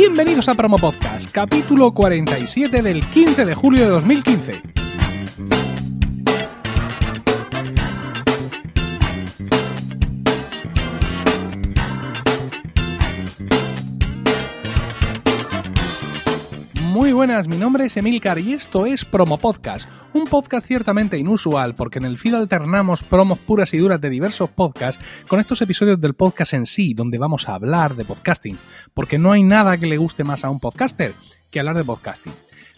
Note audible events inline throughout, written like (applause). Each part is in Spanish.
Bienvenidos a Promo Podcast, capítulo 47 del 15 de julio de 2015. Buenas, mi nombre es Emilcar y esto es Promo Podcast, un podcast ciertamente inusual porque en el feed alternamos promos puras y duras de diversos podcasts con estos episodios del podcast en sí, donde vamos a hablar de podcasting, porque no hay nada que le guste más a un podcaster que hablar de podcasting.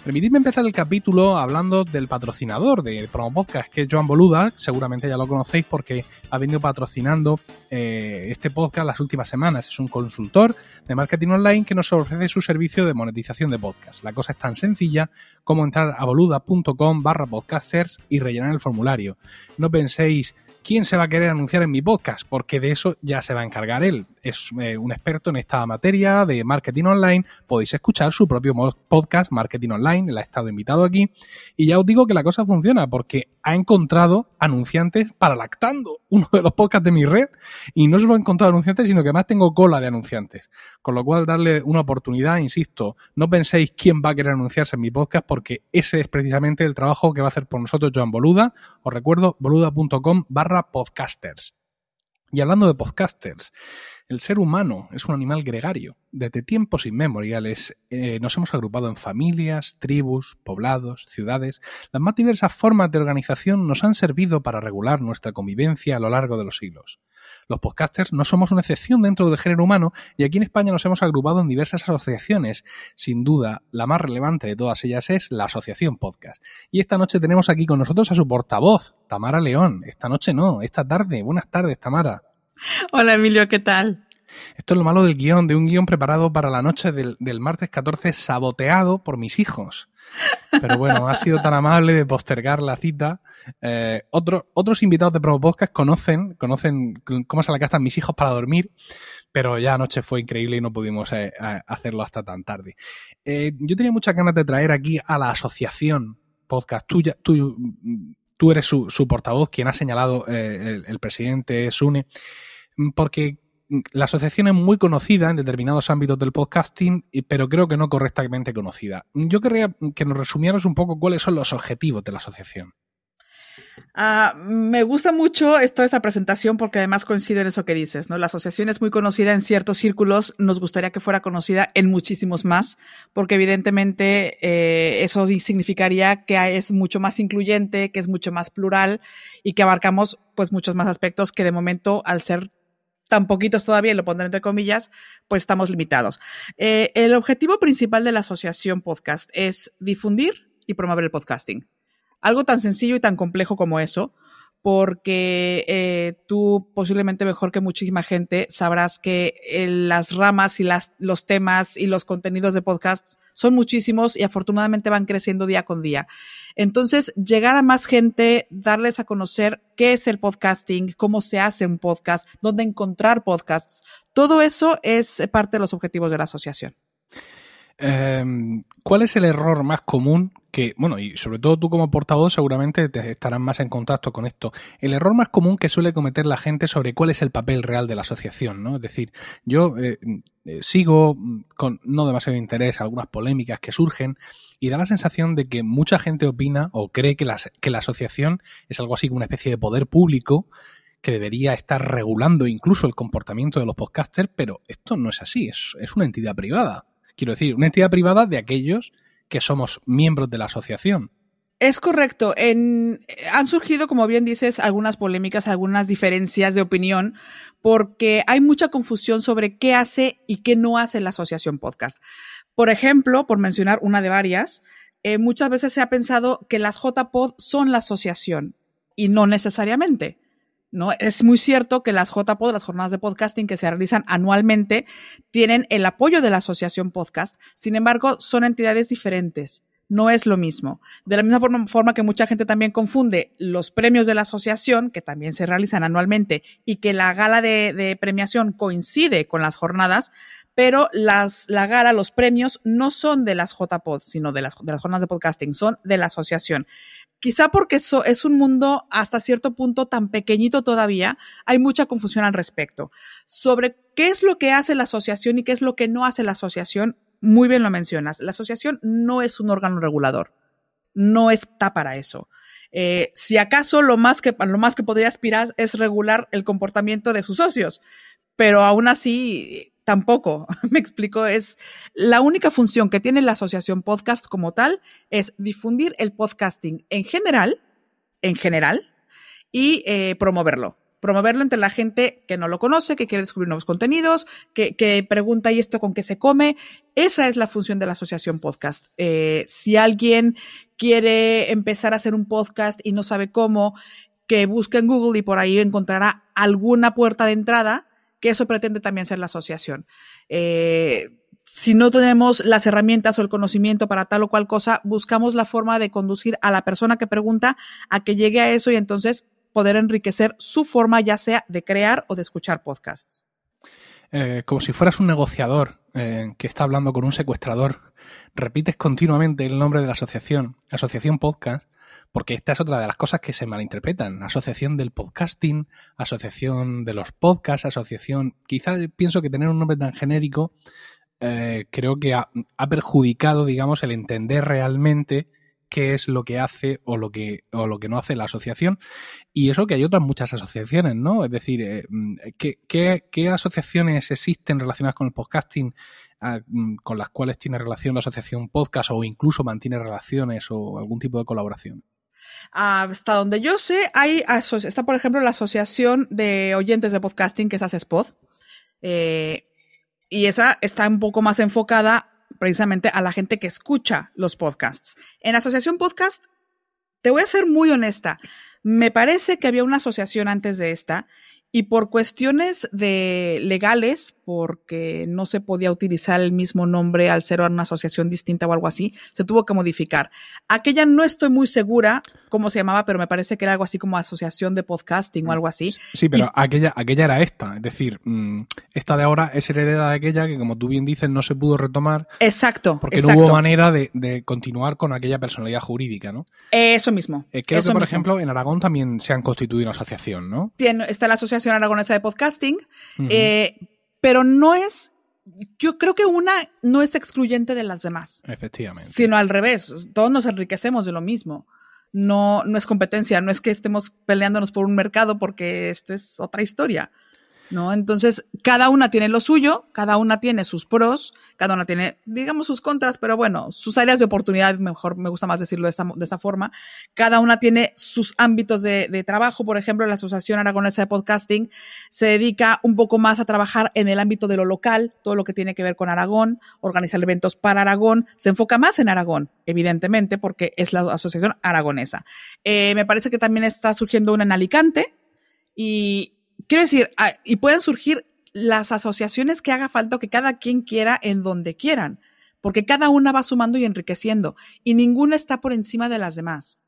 Permitidme empezar el capítulo hablando del patrocinador de Promo Podcast, que es Joan Boluda. Seguramente ya lo conocéis porque ha venido patrocinando eh, este podcast las últimas semanas. Es un consultor de marketing online que nos ofrece su servicio de monetización de podcast. La cosa es tan sencilla como entrar a boluda.com barra podcasters y rellenar el formulario. No penséis ¿Quién se va a querer anunciar en mi podcast? Porque de eso ya se va a encargar él. Es eh, un experto en esta materia de marketing online. Podéis escuchar su propio podcast, Marketing Online. Él ha estado invitado aquí. Y ya os digo que la cosa funciona porque ha encontrado anunciantes para Lactando, (laughs) uno de los podcasts de mi red. Y no solo ha encontrado anunciantes, sino que además tengo cola de anunciantes. Con lo cual, darle una oportunidad, insisto, no penséis quién va a querer anunciarse en mi podcast porque ese es precisamente el trabajo que va a hacer por nosotros Joan Boluda. Os recuerdo, boluda.com podcasters. Y hablando de podcasters, el ser humano es un animal gregario. Desde tiempos inmemoriales eh, nos hemos agrupado en familias, tribus, poblados, ciudades. Las más diversas formas de organización nos han servido para regular nuestra convivencia a lo largo de los siglos. Los podcasters no somos una excepción dentro del género humano y aquí en España nos hemos agrupado en diversas asociaciones. Sin duda, la más relevante de todas ellas es la Asociación Podcast. Y esta noche tenemos aquí con nosotros a su portavoz, Tamara León. Esta noche no, esta tarde. Buenas tardes, Tamara. (laughs) Hola Emilio, ¿qué tal? Esto es lo malo del guion, de un guion preparado para la noche del, martes 14, saboteado por mis hijos. Pero bueno, ha sido tan amable de postergar la cita. Eh, otros invitados de Promo Podcast conocen, conocen cómo se la castan mis hijos para dormir, pero ya anoche fue increíble y no pudimos eh, hacerlo hasta tan tarde. Eh, yo tenía muchas ganas de traer aquí a la asociación podcast. Tú, tú, tú eres su, portavoz, quien ha señalado el, el presidente Sune, porque la asociación es muy conocida en determinados ámbitos del podcasting, pero creo que no correctamente conocida. Yo querría que nos resumieras un poco cuáles son los objetivos de la asociación. Ah, me gusta mucho toda esta presentación porque además coincide en eso que dices, ¿no? La asociación es muy conocida en ciertos círculos, nos gustaría que fuera conocida en muchísimos más, porque evidentemente eh, eso significaría que es mucho más incluyente, que es mucho más plural y que abarcamos pues muchos más aspectos que de momento al ser tan poquitos todavía, lo pondré entre comillas, pues estamos limitados. Eh, el objetivo principal de la asociación podcast es difundir y promover el podcasting. Algo tan sencillo y tan complejo como eso, porque eh, tú posiblemente mejor que muchísima gente sabrás que eh, las ramas y las, los temas y los contenidos de podcasts son muchísimos y afortunadamente van creciendo día con día. Entonces, llegar a más gente, darles a conocer qué es el podcasting, cómo se hace un podcast, dónde encontrar podcasts, todo eso es parte de los objetivos de la asociación. Em, ¿Cuál es el error más común que, bueno, y sobre todo tú como portavoz seguramente te estarás más en contacto con esto, el error más común que suele cometer la gente sobre cuál es el papel real de la asociación, ¿no? Es decir, yo eh, eh, sigo con no demasiado interés algunas polémicas que surgen y da la sensación de que mucha gente opina o cree que la, asociación es algo así como una especie de poder público que debería estar regulando incluso el comportamiento de los podcasters, pero esto no es así, es una entidad privada. Quiero decir, una entidad privada de aquellos que somos miembros de la asociación. Es correcto. Han surgido, como bien dices, algunas polémicas, algunas diferencias de opinión, porque hay mucha confusión sobre qué hace y qué no hace la asociación podcast. Por ejemplo, por mencionar una de varias, eh, muchas veces se ha pensado que las JPod son la asociación y no necesariamente. ¿No? Es muy cierto que las JPod, las jornadas de podcasting que se realizan anualmente, tienen el apoyo de la Asociación Podcast. Sin embargo, son entidades diferentes. No es lo mismo. De la misma forma, que mucha gente también confunde los premios de la asociación, que también se realizan anualmente, y que la gala de, premiación coincide con las jornadas, pero las, la gala, los premios no son de las JPod, sino de las, de las jornadas de podcasting, son de la asociación. Quizá porque eso es un mundo hasta cierto punto tan pequeñito todavía, hay mucha confusión al respecto. Sobre qué es lo que hace la asociación y qué es lo que no hace la asociación, muy bien lo mencionas, la asociación no es un órgano regulador, no está para eso. Eh, si acaso lo más, que, lo más que podría aspirar es regular el comportamiento de sus socios, pero aún así tampoco, (laughs) me explico, es la única función que tiene la asociación podcast como tal es difundir el podcasting en general, en general, y eh, promoverlo promoverlo entre la gente que no lo conoce, que quiere descubrir nuevos contenidos, que, pregunta, ¿y esto con qué se come? Esa es la función de la asociación podcast. Eh, si alguien quiere empezar a hacer un podcast y no sabe cómo, que busque en Google y por ahí encontrará alguna puerta de entrada, que eso pretende también ser la asociación. Eh, si no tenemos las herramientas o el conocimiento para tal o cual cosa, buscamos la forma de conducir a la persona que pregunta a que llegue a eso y entonces poder enriquecer su forma ya sea de crear o de escuchar podcasts. Eh, como si fueras un negociador eh, que está hablando con un secuestrador, repites continuamente el nombre de la asociación, Asociación Podcast, porque esta es otra de las cosas que se malinterpretan. Asociación del podcasting, asociación de los podcasts, asociación... Quizás pienso que tener un nombre tan genérico eh, creo que ha, perjudicado, digamos, el entender realmente qué es lo que hace o lo que, o lo que no hace la asociación. Y eso que hay otras muchas asociaciones, ¿no? Es decir, eh, mm, ¿qué, asociaciones existen relacionadas con el podcasting ah, mm, con las cuales tiene relación la asociación podcast o incluso mantiene relaciones o algún tipo de colaboración? Hasta donde yo sé, hay está, por ejemplo, la Asociación de Oyentes de Podcasting, que es ASESPOD. Eh, y esa está un poco más enfocada precisamente a la gente que escucha los podcasts. En Asociación Podcast, te voy a ser muy honesta, me parece que había una asociación antes de esta y por cuestiones de legales, porque no se podía utilizar el mismo nombre al ser una asociación distinta o algo así, se tuvo que modificar. Aquella no estoy muy segura cómo se llamaba, pero me parece que era algo así como asociación de podcasting o algo así. Sí, pero aquella, aquella era esta. Es decir, mm, esta de ahora es heredera de aquella que, como tú bien dices, no se pudo retomar. Exacto. Porque no hubo manera de, continuar con aquella personalidad jurídica, ¿no? Eso mismo. Eh, creo que, por ejemplo, en Aragón también se han constituido una asociación, ¿no? Tiene, está la Asociación Aragonesa de Podcasting, eh, pero no es, yo creo que una no es excluyente de las demás. Efectivamente. Sino al revés, todos nos enriquecemos de lo mismo. No, no es competencia, no es que estemos peleándonos por un mercado porque esto es otra historia. ¿No? Entonces, cada una tiene lo suyo, cada una tiene sus pros, cada una tiene, digamos, sus contras, pero bueno, sus áreas de oportunidad, mejor me gusta más decirlo de esta, de esta forma. Cada una tiene sus ámbitos de, de, trabajo. Por ejemplo, la Asociación Aragonesa de Podcasting se dedica un poco más a trabajar en el ámbito de lo local, todo lo que tiene que ver con Aragón, organizar eventos para Aragón, se enfoca más en Aragón, evidentemente, porque es la Asociación Aragonesa. Eh, me parece que también está surgiendo una en Alicante y quiero decir, ah, y pueden surgir las asociaciones que haga falta que cada quien quiera en donde quieran, porque cada una va sumando y enriqueciendo, y ninguna está por encima de las demás.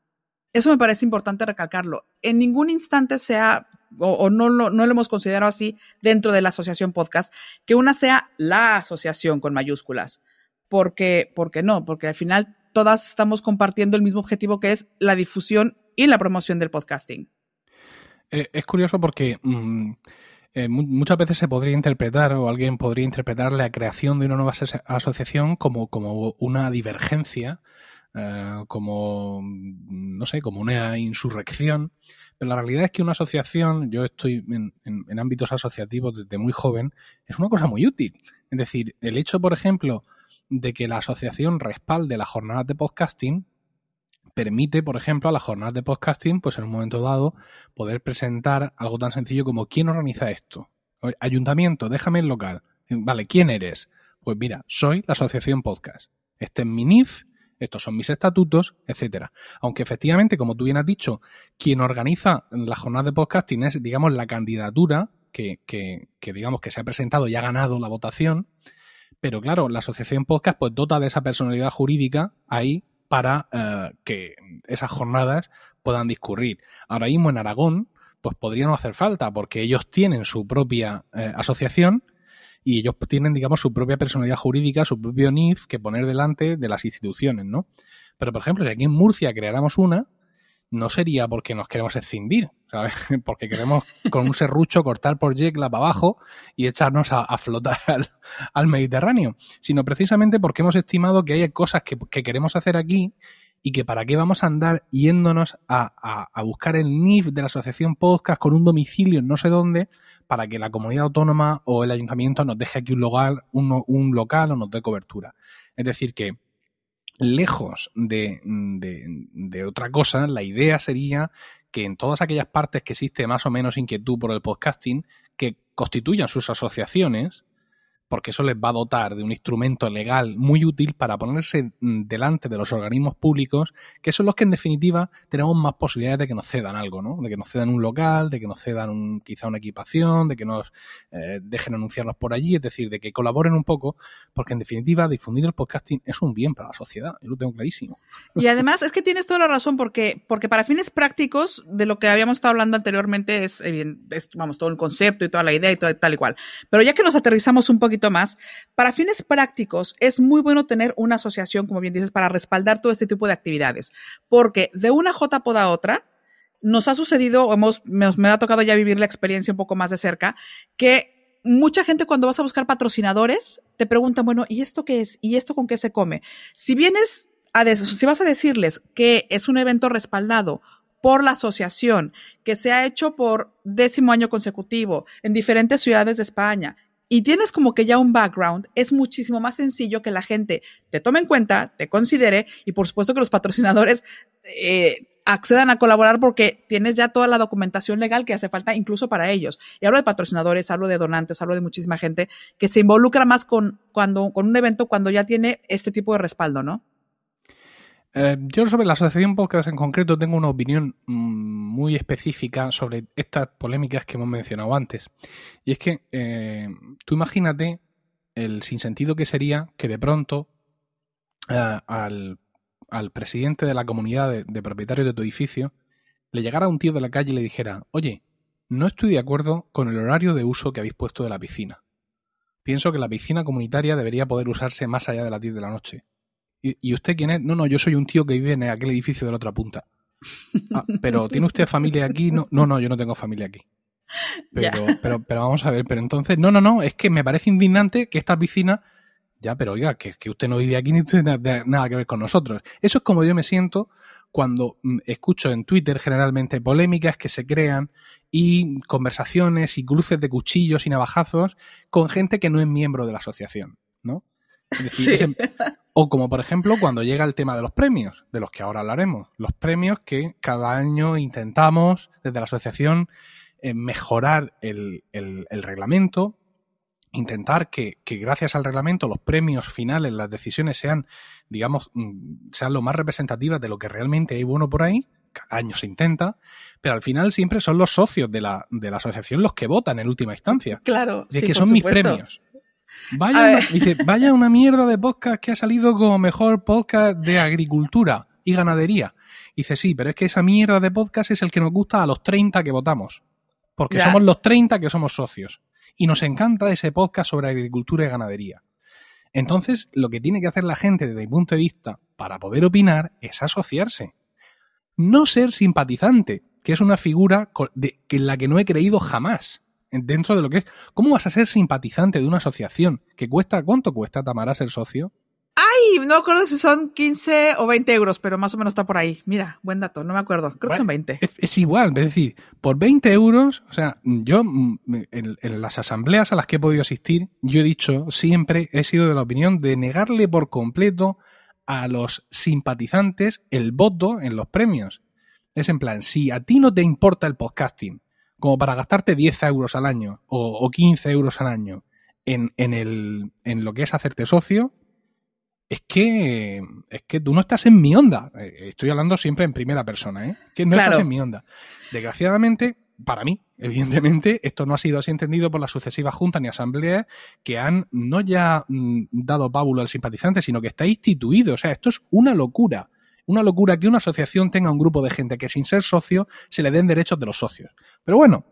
Eso me parece importante recalcarlo. En ningún instante sea, o, no, no, lo hemos considerado así dentro de la asociación podcast, que una sea la asociación con mayúsculas. Porque, porque no, porque al final todas estamos compartiendo el mismo objetivo que es la difusión y la promoción del podcasting. Eh, es curioso porque mm, eh, muchas veces se podría interpretar o alguien podría interpretar la creación de una nueva asociación como, como una divergencia, eh, como, mm, no sé, como una insurrección. Pero la realidad es que una asociación, yo estoy en, en ámbitos asociativos desde muy joven, es una cosa muy útil. Es decir, el hecho, por ejemplo, de que la asociación respalde las jornadas de podcasting permite, por ejemplo, a las jornadas de podcasting, pues en un momento dado, poder presentar algo tan sencillo como ¿quién organiza esto? Ayuntamiento, déjame el local. Vale, ¿quién eres? Pues mira, soy la Asociación Podcast. Este es mi NIF, estos son mis estatutos, etcétera. Aunque efectivamente, como tú bien has dicho, quien organiza la jornada de podcasting es, digamos, la candidatura que, que, que, digamos, que se ha presentado y ha ganado la votación. Pero claro, la asociación podcast pues dota de esa personalidad jurídica ahí para eh, que esas jornadas puedan discurrir. Ahora mismo en Aragón, pues podría no hacer falta, porque ellos tienen su propia eh, asociación y ellos tienen, digamos, su propia personalidad jurídica, su propio NIF que poner delante de las instituciones, ¿no? Pero, por ejemplo, si aquí en Murcia creáramos una, no sería porque nos queremos escindir, ¿sabes? (laughs) Porque queremos con un serrucho cortar por Yecla para abajo y echarnos a, flotar (laughs) al, Mediterráneo, sino precisamente porque hemos estimado que hay cosas que, queremos hacer aquí y que para qué vamos a andar yéndonos a, buscar el NIF de la asociación podcast con un domicilio en no sé dónde para que la comunidad autónoma o el ayuntamiento nos deje aquí un local, un local o nos dé cobertura. Es decir, que lejos de, de, otra cosa, la idea sería que en todas aquellas partes que existe más o menos inquietud por el podcasting, que constituyan sus asociaciones porque eso les va a dotar de un instrumento legal muy útil para ponerse mm, delante de los organismos públicos, que son los que en definitiva tenemos más posibilidades de que nos cedan algo, ¿no? De que nos cedan un local, de que nos cedan un, quizá una equipación, de que nos eh, dejen anunciarnos por allí, es decir, de que colaboren un poco, porque en definitiva difundir el podcasting es un bien para la sociedad, yo lo tengo clarísimo. Y además es que tienes toda la razón, porque, porque para fines prácticos, de lo que habíamos estado hablando anteriormente, es, es vamos, todo el concepto y toda la idea y todo, tal y cual. Pero ya que nos aterrizamos un poquito más. Para fines prácticos, es muy bueno tener una asociación, como bien dices, para respaldar todo este tipo de actividades, porque de una JPOD a otra, nos ha sucedido, o hemos, me, ha tocado ya vivir la experiencia un poco más de cerca, que mucha gente cuando vas a buscar patrocinadores te preguntan, bueno, ¿y esto qué es? ¿Y esto con qué se come? Si vienes a si vas a decirles que es un evento respaldado por la asociación, que se ha hecho por décimo año consecutivo en diferentes ciudades de España y tienes como que ya un background, es muchísimo más sencillo que la gente te tome en cuenta, te considere y por supuesto que los patrocinadores eh, accedan a colaborar porque tienes ya toda la documentación legal que hace falta incluso para ellos. Y hablo de patrocinadores, hablo de donantes, hablo de muchísima gente que se involucra más con, cuando, con un evento cuando ya tiene este tipo de respaldo, ¿no? Eh, yo sobre la asociación podcast en concreto tengo una opinión mm, muy específica sobre estas polémicas que hemos mencionado antes. Y es que eh, tú imagínate el sinsentido que sería que de pronto eh, al, presidente de la comunidad de, de propietarios de tu edificio le llegara un tío de la calle y le dijera, oye, no estoy de acuerdo con el horario de uso que habéis puesto de la piscina. Pienso que la piscina comunitaria debería poder usarse más allá de las 10 de la noche ¿Y, usted quién es? No, no, yo soy un tío que vive en aquel edificio de la otra punta. Ah, pero (laughs) ¿tiene usted familia aquí? No, no, no yo no tengo familia aquí. Pero, pero, pero vamos a ver, pero entonces, no, no, no, es que me parece indignante que esta piscina, ya, pero oiga, que, que usted no vive aquí ni tiene nada que ver con nosotros. Eso es como yo me siento cuando mm, escucho en Twitter generalmente polémicas que se crean y conversaciones y cruces de cuchillos y navajazos con gente que no es miembro de la asociación, ¿no? O como por ejemplo cuando llega el tema de los premios, de los que ahora hablaremos. Los premios que cada año intentamos desde la asociación eh, mejorar el, reglamento, intentar que, gracias al reglamento los premios finales, las decisiones sean, digamos, mm, sean lo más representativas de lo que realmente hay bueno por ahí. Cada año se intenta, pero al final siempre son los socios de la, de la asociación los que votan en última instancia. Claro. De que son mis premios. Vaya una, dice, vaya una mierda de podcast que ha salido como mejor podcast de agricultura y ganadería. Dice, sí, pero es que esa mierda de podcast es el que nos gusta a los 30 que votamos. Porque somos los 30 que somos socios. Y nos encanta ese podcast sobre agricultura y ganadería. Entonces, lo que tiene que hacer la gente desde mi punto de vista para poder opinar es asociarse. No ser simpatizante, que es una figura de, en la que no he creído jamás dentro de lo que es. ¿Cómo vas a ser simpatizante de una asociación que cuesta, ¿cuánto cuesta, Tamara, ser socio? Ay, no me acuerdo si son 15 o 20 euros, pero más o menos está por ahí. Mira, buen dato, no me acuerdo. Creo que son 20. Es, igual, es decir, por 20 euros, o sea, yo mm, en, en, las asambleas a las que he podido asistir, yo he dicho siempre, he sido de la opinión de negarle por completo a los simpatizantes el voto en los premios. Es en plan, si a ti no te importa el podcasting, como para gastarte 10 euros al año o, 15 euros al año en, el, en lo que es hacerte socio, es que, es que tú no estás en mi onda. Eh, estoy hablando siempre en primera persona, ¿eh? Que no estás en mi onda. Desgraciadamente, para mí, evidentemente, esto no ha sido así entendido por las sucesivas juntas ni asambleas que han no ya mm, dado pábulo al simpatizante, sino que está instituido. O sea, esto es una locura. Una locura que una asociación tenga un grupo de gente que sin ser socio se le den derechos de los socios. Pero bueno,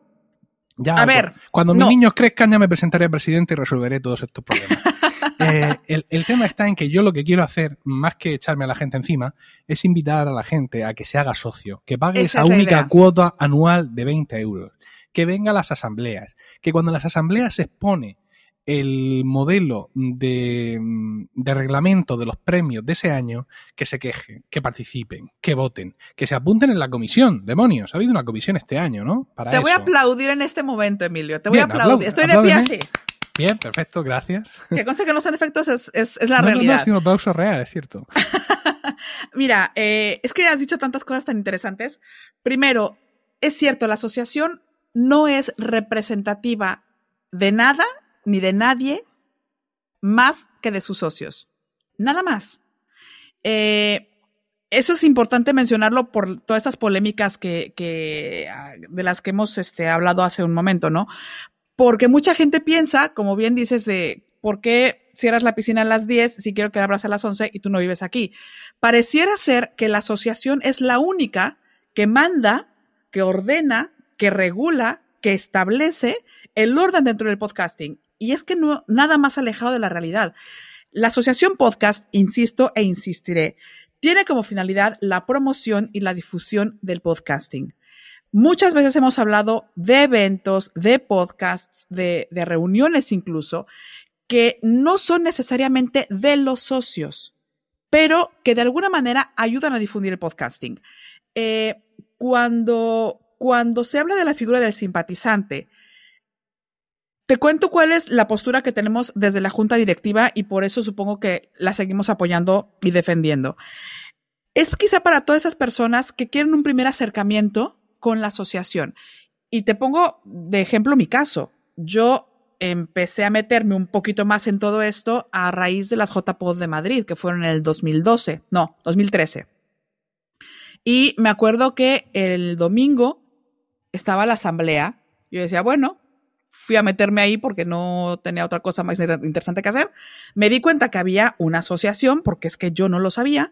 ya. A ver. Cuando mis niños crezcan ya me presentaré presidente y resolveré todos estos problemas. (laughs) Eh, el, tema está en que yo lo que quiero hacer, más que echarme a la gente encima, es invitar a la gente a que se haga socio, que pague esa, única cuota anual de 20 euros, que venga a las asambleas, que cuando las asambleas se expone el modelo de, reglamento de los premios de ese año, que se quejen, que participen, que voten, que se apunten en la comisión. Demonios, ha habido una comisión este año, ¿no? Te voy a aplaudir en este momento, Emilio. Te voy a aplaudir. Estoy de pie así. Bien, perfecto, gracias. Que cosa que no son efectos es, es, la realidad. No, no, aplauso real, es cierto. (laughs) Mira, eh, es que has dicho tantas cosas tan interesantes. Primero, es cierto, la asociación no es representativa de nada ni de nadie más que de sus socios. Nada más. Eh, eso es importante mencionarlo por todas estas polémicas que, ah, de las que hemos este, hablado hace un momento, ¿no? Porque mucha gente piensa, como bien dices, de por qué cierras la piscina a las 10 si quiero que abras a las 11 y tú no vives aquí. Pareciera ser que la asociación es la única que manda, que ordena, que regula, que establece el orden dentro del podcasting. Y es que nada más alejado de la realidad. La Asociación Podcast, insisto e insistiré, tiene como finalidad la promoción y la difusión del podcasting. Muchas veces hemos hablado de eventos, de podcasts, de, reuniones incluso, que no son necesariamente de los socios, pero que de alguna manera ayudan a difundir el podcasting. Eh, cuando, cuando se habla de la figura del simpatizante, te cuento cuál es la postura que tenemos desde la junta directiva y por eso supongo que la seguimos apoyando y defendiendo. Es quizá para todas esas personas que quieren un primer acercamiento con la asociación. Y te pongo de ejemplo mi caso. Yo empecé a meterme un poquito más en todo esto a raíz de las JPOD de Madrid, que fueron en el 2012, no, 2013. Y me acuerdo que el domingo estaba la asamblea. Yo decía, bueno, fui a meterme ahí porque no tenía otra cosa más interesante que hacer. Me di cuenta que había una asociación, porque es que yo no lo sabía.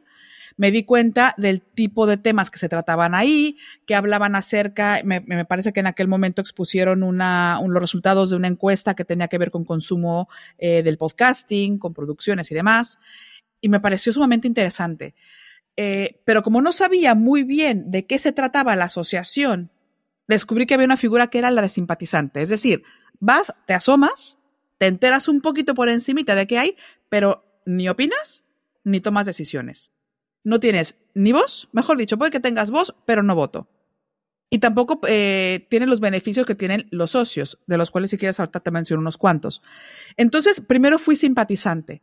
Me di cuenta del tipo de temas que se trataban ahí, que hablaban acerca, me, parece que en aquel momento expusieron una, los resultados de una encuesta que tenía que ver con consumo eh, del podcasting, con producciones y demás. Y me pareció sumamente interesante. Eh, pero como no sabía muy bien de qué se trataba la asociación, descubrí que había una figura que era la de simpatizante. Es decir, vas, te asomas, te enteras un poquito por encimita de qué hay, pero ni opinas ni tomas decisiones. No tienes ni voz, mejor dicho, puede que tengas voz, pero no voto. Y tampoco eh, tiene los beneficios que tienen los socios, de los cuales si quieres ahorita te menciono unos cuantos. Entonces, primero fui simpatizante.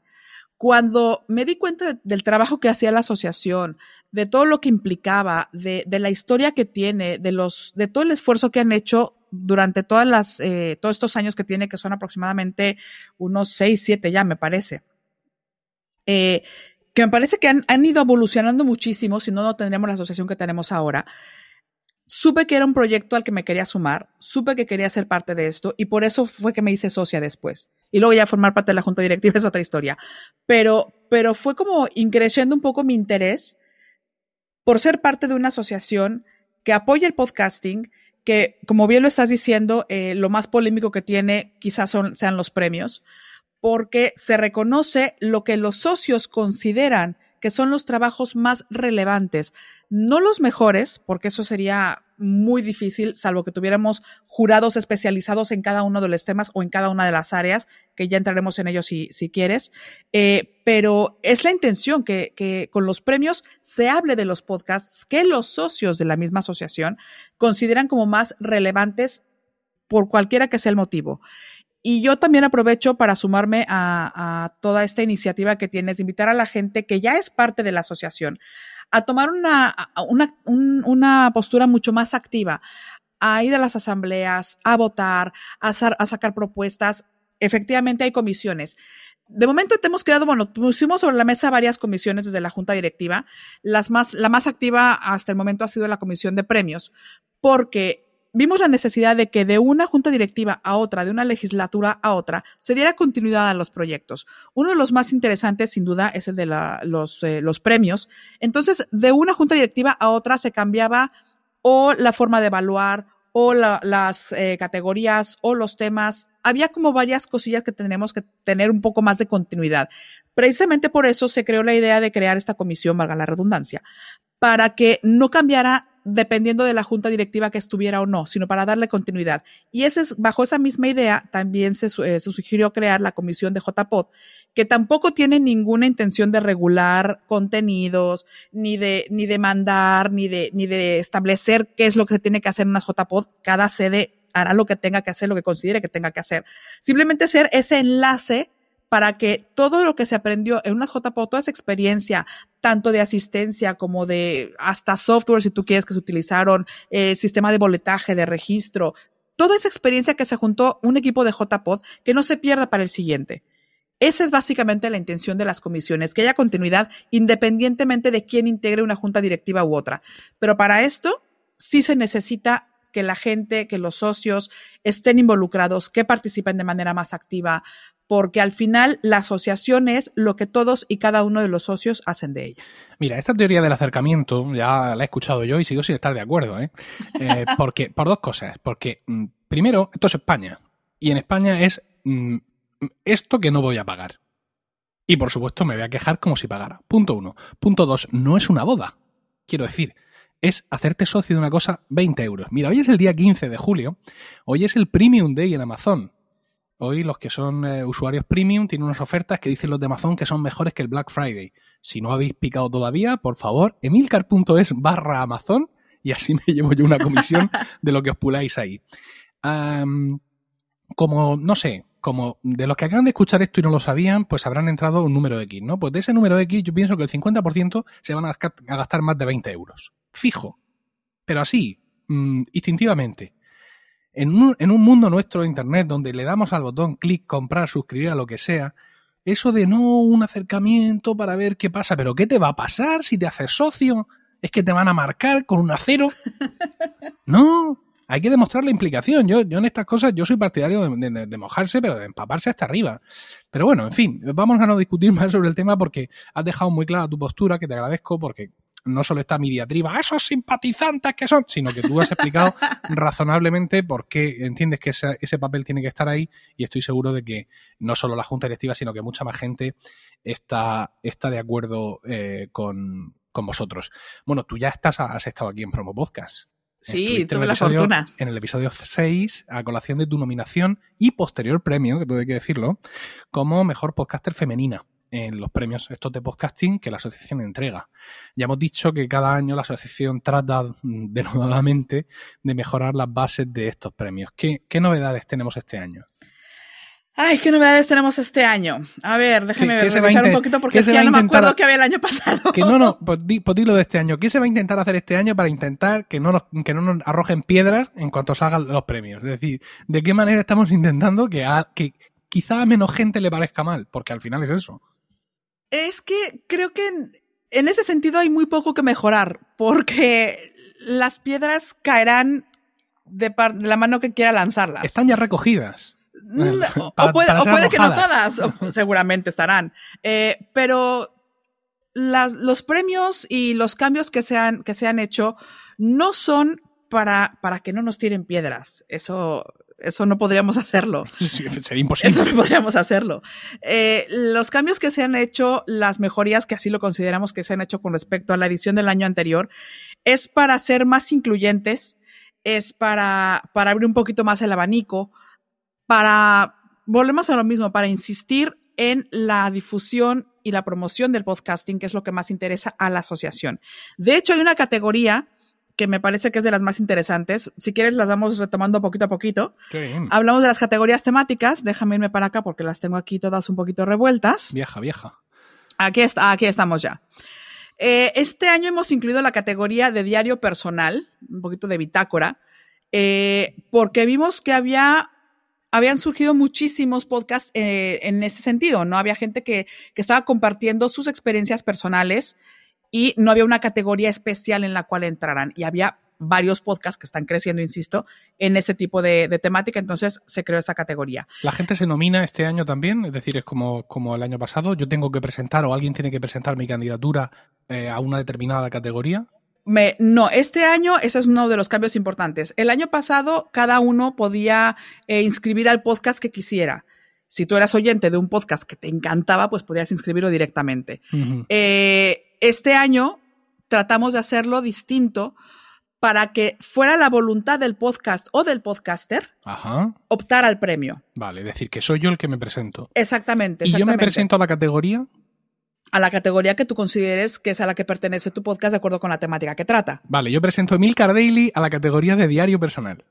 Cuando me di cuenta del trabajo que hacía la asociación, de todo lo que implicaba, de, de, la historia que tiene, de los, de todo el esfuerzo que han hecho durante todas las, eh, todos estos años que tiene, que son aproximadamente unos seis, siete ya, me parece. Eh, que me parece que han, han, ido evolucionando muchísimo, si no, no tendríamos la asociación que tenemos ahora. Supe que era un proyecto al que me quería sumar, supe que quería ser parte de esto y por eso fue que me hice socia después. Y luego ya formar parte de la junta directiva (laughs) es otra historia. Pero, pero fue como increciendo un poco mi interés por ser parte de una asociación que apoya el podcasting, que, como bien lo estás diciendo, eh, lo más polémico que tiene quizás son, sean los premios, porque se reconoce lo que los socios consideran que son los trabajos más relevantes, no los mejores, porque eso sería muy difícil, salvo que tuviéramos jurados especializados en cada uno de los temas o en cada una de las áreas, que ya entraremos en ellos si, si quieres. Eh, pero es la intención que, que con los premios se hable de los podcasts que los socios de la misma asociación consideran como más relevantes por cualquiera que sea el motivo. Y yo también aprovecho para sumarme a, toda esta iniciativa que tienes, invitar a la gente que ya es parte de la asociación a tomar una, una, una postura mucho más activa, a ir a las asambleas, a votar, a, a sacar propuestas. Efectivamente hay comisiones. De momento te hemos creado, bueno, pusimos sobre la mesa varias comisiones desde la Junta Directiva. Las más, la más activa hasta el momento ha sido la Comisión de Premios, porque vimos la necesidad de que de una junta directiva a otra, de una legislatura a otra, se diera continuidad a los proyectos. Uno de los más interesantes, sin duda, es el de los, eh, los premios. Entonces, de una junta directiva a otra se cambiaba o la forma de evaluar o las eh, categorías o los temas. Había como varias cosillas que tenemos que tener un poco más de continuidad. Precisamente por eso se creó la idea de crear esta comisión, valga la redundancia, para que no cambiara dependiendo de la junta directiva que estuviera o no, sino para darle continuidad. Y ese es, bajo esa misma idea también se, eh, sugirió crear la comisión de JPod, que tampoco tiene ninguna intención de regular contenidos, ni de, ni de mandar, ni de, ni de establecer qué es lo que se tiene que hacer en una JPod. Cada sede hará lo que tenga que hacer, lo que considere que tenga que hacer. Simplemente ser ese enlace para que todo lo que se aprendió en unas JPO, toda esa experiencia, tanto de asistencia como de hasta software, si tú quieres, que se utilizaron, eh, sistema de boletaje, de registro, toda esa experiencia que se juntó un equipo de JPod, que no se pierda para el siguiente. Esa es básicamente la intención de las comisiones, que haya continuidad independientemente de quién integre una junta directiva u otra. Pero para esto sí se necesita que la gente, que los socios estén involucrados, que participen de manera más activa, porque al final la asociación es lo que todos y cada uno de los socios hacen de ella. Mira, esta teoría del acercamiento ya la he escuchado yo y sigo sin estar de acuerdo, ¿eh? eh (laughs) porque, por dos cosas. Porque, mm, primero, esto es España. Y en España es mm, esto que no voy a pagar. Y por supuesto me voy a quejar como si pagara. Punto uno. Punto dos, no es una boda. Quiero decir, es hacerte socio de una cosa 20 euros. Mira, hoy es el día 15 de julio, hoy es el Premium Day en Amazon. Hoy los que son eh, usuarios premium tienen unas ofertas que dicen los de Amazon que son mejores que el Black Friday. Si no habéis picado todavía, por favor, emilcar.es barra Amazon y así me (laughs) llevo yo una comisión de lo que os puláis ahí. como, no sé, como de los que acaban de escuchar esto y no lo sabían, pues habrán entrado un número X, ¿no? Pues de ese número X yo pienso que el 50% se van a gastar más de 20 euros. Fijo. Pero así, mm, instintivamente. En un, en un mundo nuestro de Internet donde le damos al botón clic, comprar, suscribir a lo que sea, eso de no un acercamiento para ver qué pasa, pero ¿qué te va a pasar si te haces socio? ¿Es que te van a marcar con un acero? (laughs) No, hay que demostrar la implicación. Yo, yo en estas cosas, yo soy partidario de, de, mojarse, pero de empaparse hasta arriba. Pero bueno, en fin, vamos a no discutir (laughs) más sobre el tema porque has dejado muy clara tu postura, que te agradezco, porque no solo está mi diatriba, esos simpatizantes que son, sino que tú has explicado (laughs) razonablemente por qué entiendes que ese, papel tiene que estar ahí y estoy seguro de que no solo la Junta Directiva, sino que mucha más gente está, está de acuerdo eh, con, vosotros. Bueno, tú ya estás, has estado aquí en Promo Podcast. Sí, tuve la fortuna. En el episodio 6, a colación de tu nominación y posterior premio, que todo hay que decirlo, como mejor podcaster femenina en los premios estos de podcasting que la asociación entrega. Ya hemos dicho que cada año la asociación trata denodadamente de mejorar las bases de estos premios. ¿Qué, novedades tenemos este año? Ay, ¿qué novedades tenemos este año? A ver, déjame revisar un poquito porque es que ya no me acuerdo qué había el año pasado. Que no, no, pues, pues, dilo de este año. ¿Qué se va a intentar hacer este año para intentar que no, nos, que no nos arrojen piedras en cuanto salgan los premios? Es decir, ¿de qué manera estamos intentando que, a, que quizá a menos gente le parezca mal? Porque al final es eso. Es que creo que en, ese sentido hay muy poco que mejorar, porque las piedras caerán de, la mano que quiera lanzarlas. Están ya recogidas. Mm, o, puede, que no todas, (laughs) seguramente estarán. Eh, pero las, los premios y los cambios que se han, que se han hecho no son para, para que no nos tiren piedras. Eso, eso no podríamos (laughs) hacerlo. (laughs) sería imposible. Eso no podríamos hacerlo. Eh, los cambios que se han hecho, las mejorías que así lo consideramos que se han hecho con respecto a la edición del año anterior, es para ser más incluyentes, es para, para abrir un poquito más el abanico, para, volvemos a lo mismo, para insistir en la difusión y la promoción del podcasting, que es lo que más interesa a la asociación. De hecho, hay una categoría que me parece que es de las más interesantes. Si quieres, las vamos retomando poquito a poquito. Hablamos de las categorías temáticas. Déjame irme para acá porque las tengo aquí todas un poquito revueltas. Vieja, vieja. Aquí, está, aquí estamos ya. Eh, este año hemos incluido la categoría de diario personal, un poquito de bitácora, eh, porque vimos que había habían surgido muchísimos podcasts eh, en ese sentido, ¿no? Había gente que, que estaba compartiendo sus experiencias personales y no había una categoría especial en la cual entraran y había varios podcasts que están creciendo, insisto, en ese tipo de, temática, entonces se creó esa categoría. ¿La gente se nomina este año también? Es decir, es como, como el año pasado, yo tengo que presentar o alguien tiene que presentar mi candidatura eh, a una determinada categoría. Me, no, este año ese es uno de los cambios importantes. El año pasado cada uno podía eh, inscribir al podcast que quisiera. Si tú eras oyente de un podcast que te encantaba, pues podías inscribirlo directamente. Eh, este año tratamos de hacerlo distinto para que fuera la voluntad del podcast o del podcaster Ajá. optar al premio. Vale, es decir, que soy yo el que me presento. Exactamente. Y yo me presento a la categoría. a la categoría que tú consideres que es a la que pertenece tu podcast de acuerdo con la temática que trata. Vale, yo presento a Emilcar Daily a la categoría de diario personal.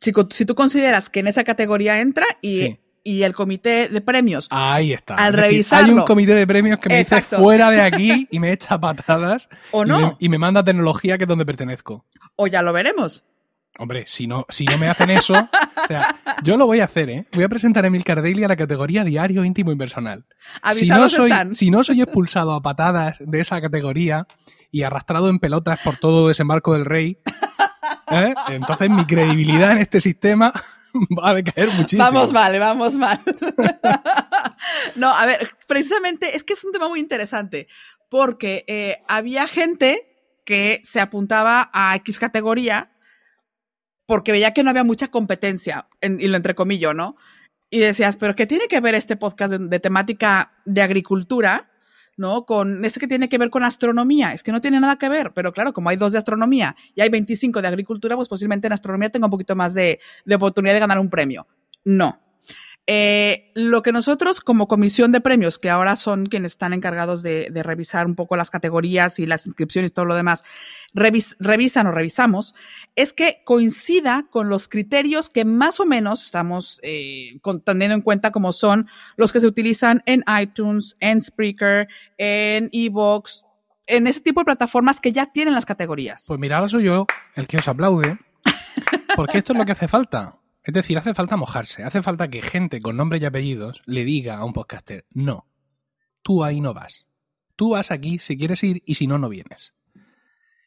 Si, co- si tú consideras que en esa categoría entra y, Sí. Y el comité de premios Ahí está. Al Es decir, revisarlo. hay un comité de premios que me dice fuera de aquí y me echa patadas. (laughs) o y no, me- y me manda tecnología que es donde pertenezco. o ya lo veremos. Hombre, si no, si no me hacen eso, o sea, yo lo voy a hacer, ¿eh? Voy a presentar a Emilcar Daily a la categoría diario, íntimo y personal. Si no, soy, están. si no soy expulsado a patadas de esa categoría y arrastrado en pelotas por todo desembarco del rey, ¿eh? entonces mi credibilidad en este sistema (laughs) va a decaer muchísimo. Vamos mal, vamos mal. (laughs) no, a ver, precisamente es que es un tema muy interesante porque eh, había gente que se apuntaba a X categoría porque veía que no había mucha competencia, en- y lo entrecomillo, ¿no? Y decías, pero ¿qué tiene que ver este podcast de temática de agricultura, ¿no? Con este que tiene que ver con astronomía. Es que no tiene nada que ver, pero claro, como hay dos de astronomía y hay 25 de agricultura, pues posiblemente en astronomía tenga un poquito más de, de oportunidad de ganar un premio. No. Eh, lo que nosotros como comisión de premios, que ahora son quienes están encargados de, de revisar un poco las categorías y las inscripciones y todo lo demás, revis- revisan o revisamos, es que coincida con los criterios que más o menos estamos eh, teniendo en cuenta como son los que se utilizan en iTunes, en Spreaker, en Evox, en ese tipo de plataformas que ya tienen las categorías. Pues mira, ahora soy yo el que os aplaude, porque esto es lo que hace falta. Es decir, hace falta mojarse, hace falta que gente con nombres y apellidos le diga a un podcaster, no, tú ahí no vas. Tú vas aquí si quieres ir y si no, no vienes.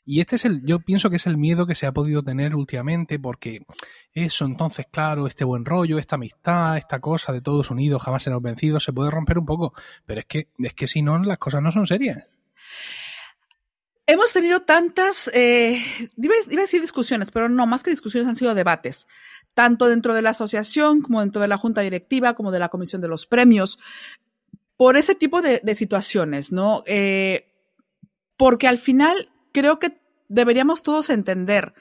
Y este es el, yo pienso que es el miedo que se ha podido tener últimamente, porque eso, entonces, claro, este buen rollo, esta amistad, esta cosa de todos unidos, jamás seremos vencidos, se puede romper un poco. Pero es que, es que si no, las cosas no son serias. Hemos tenido tantas, eh, iba, a decir discusiones, pero no, más que discusiones han sido debates, tanto dentro de la asociación como dentro de la junta directiva, como de la comisión de los premios, por ese tipo de, de situaciones, ¿no? Eh, porque al final creo que deberíamos todos entender